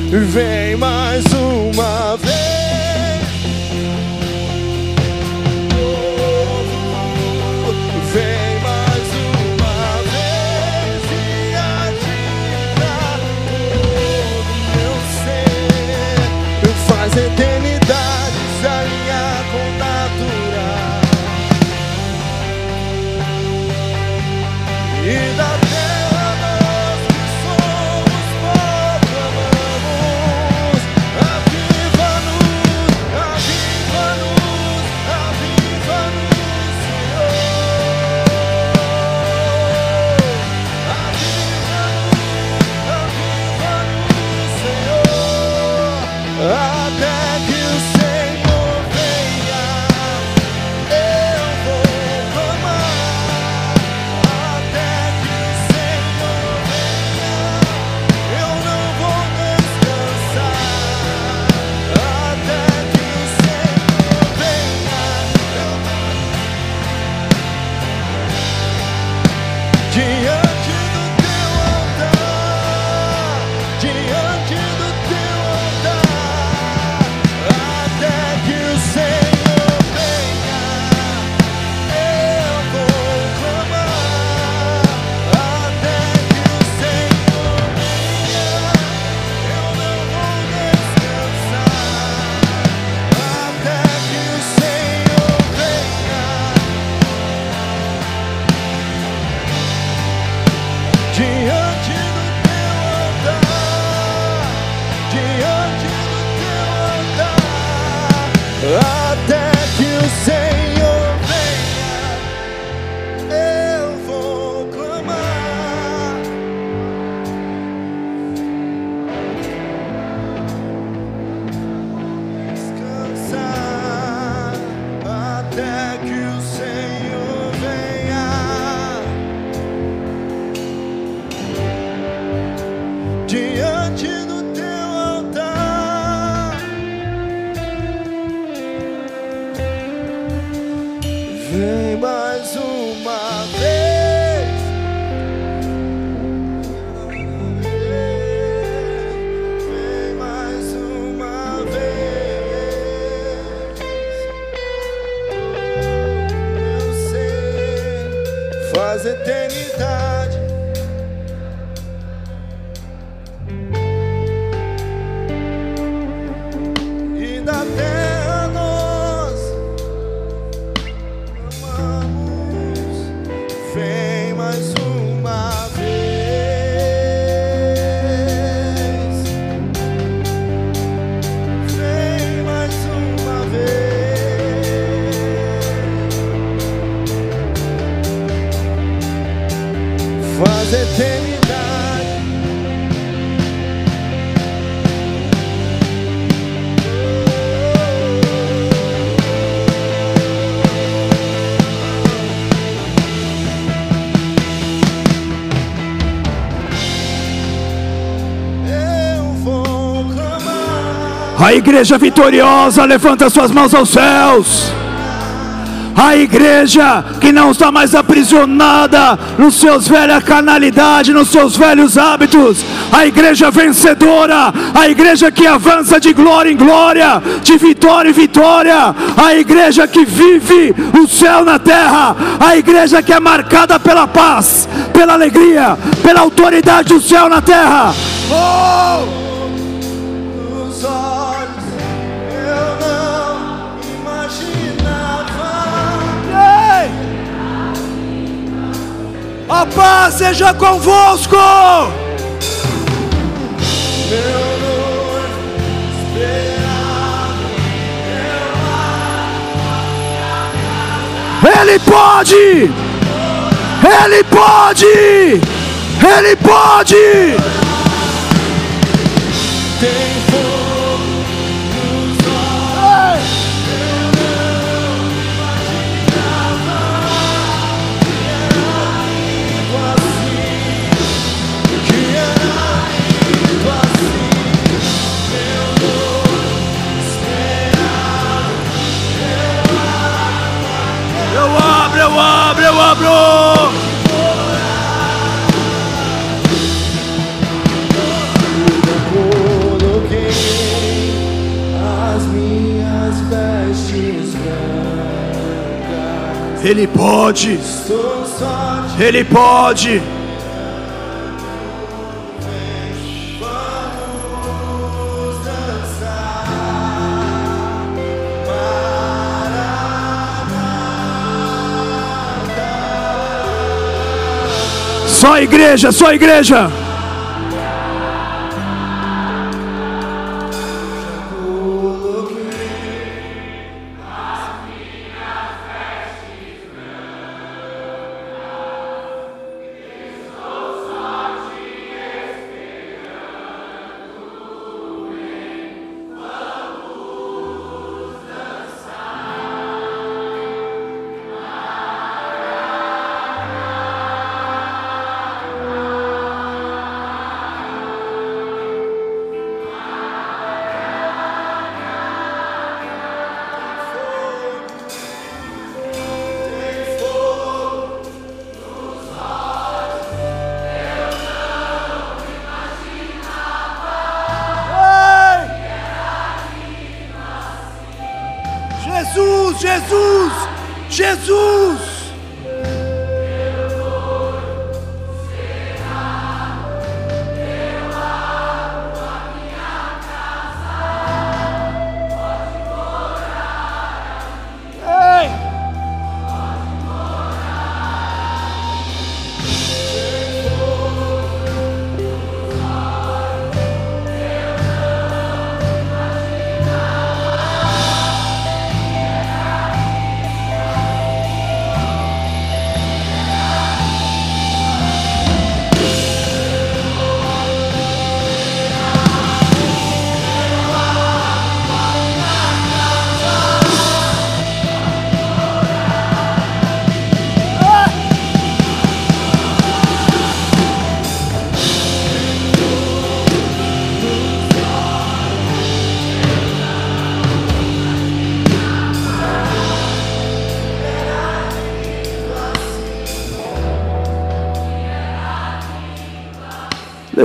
Vem mais uma A igreja vitoriosa levanta suas mãos aos céus. A igreja que não está mais aprisionada nos seus velha carnalidade, nos seus velhos hábitos. A igreja vencedora, a igreja que avança de glória em glória, de vitória em vitória. A igreja que vive o céu na terra. A igreja que é marcada pela paz, pela alegria, pela autoridade do céu na terra. Nos A paz seja convosco. Ele pode! Ele pode! Ele pode! Ele pode. Ele pode. Só igreja, só igreja.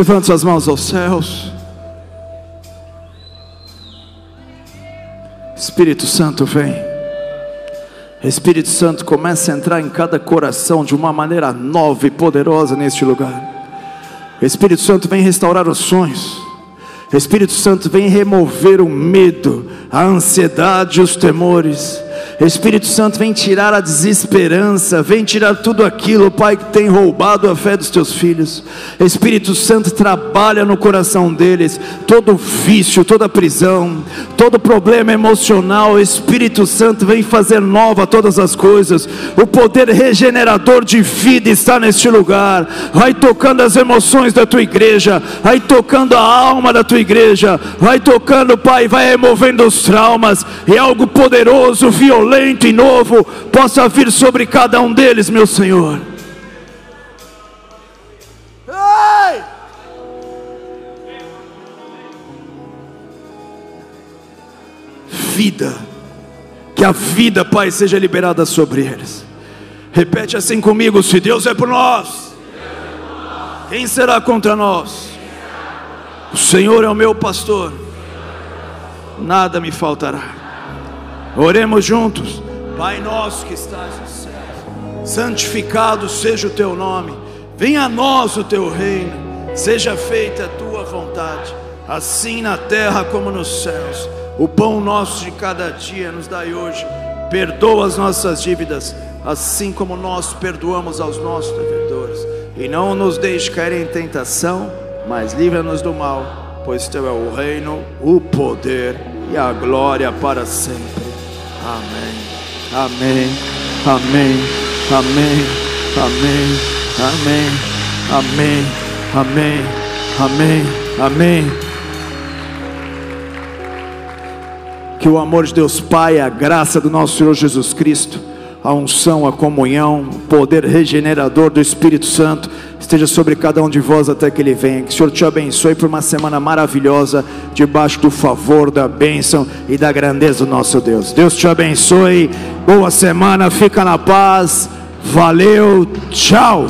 Levante suas mãos aos céus. Espírito Santo vem. Espírito Santo começa a entrar em cada coração de uma maneira nova e poderosa neste lugar. Espírito Santo vem restaurar os sonhos. Espírito Santo vem remover o medo, a ansiedade os temores. Espírito Santo vem tirar a desesperança, vem tirar tudo aquilo, Pai, que tem roubado a fé dos teus filhos. Espírito Santo trabalha no coração deles, todo vício, toda prisão, todo problema emocional. Espírito Santo vem fazer nova todas as coisas. O poder regenerador de vida está neste lugar. Vai tocando as emoções da tua igreja, vai tocando a alma da tua igreja, vai tocando, Pai, vai removendo os traumas e algo poderoso, violento e novo possa vir sobre cada um deles, meu Senhor. Ei! Vida, que a vida, Pai, seja liberada sobre eles. Repete assim comigo: se Deus é por nós, quem será contra nós? O Senhor é o meu pastor, nada me faltará. Oremos juntos. Pai nosso que estás no céu, santificado seja o teu nome. Venha a nós o teu reino. Seja feita a tua vontade, assim na terra como nos céus. O pão nosso de cada dia nos dai hoje. Perdoa as nossas dívidas, assim como nós perdoamos aos nossos devedores. E não nos deixe cair em tentação, mas livra-nos do mal, pois teu é o reino, o poder e a glória para sempre. Amém. Amém. Amém. Amém. Amém. Amém. Amém. Amém. Amém. Amém. Que o amor de Deus Pai, a graça do nosso Senhor Jesus Cristo, a unção, a comunhão, o poder regenerador do Espírito Santo esteja sobre cada um de vós até que Ele venha. Que o Senhor te abençoe por uma semana maravilhosa, debaixo do favor, da bênção e da grandeza do nosso Deus. Deus te abençoe, boa semana, fica na paz. Valeu, tchau.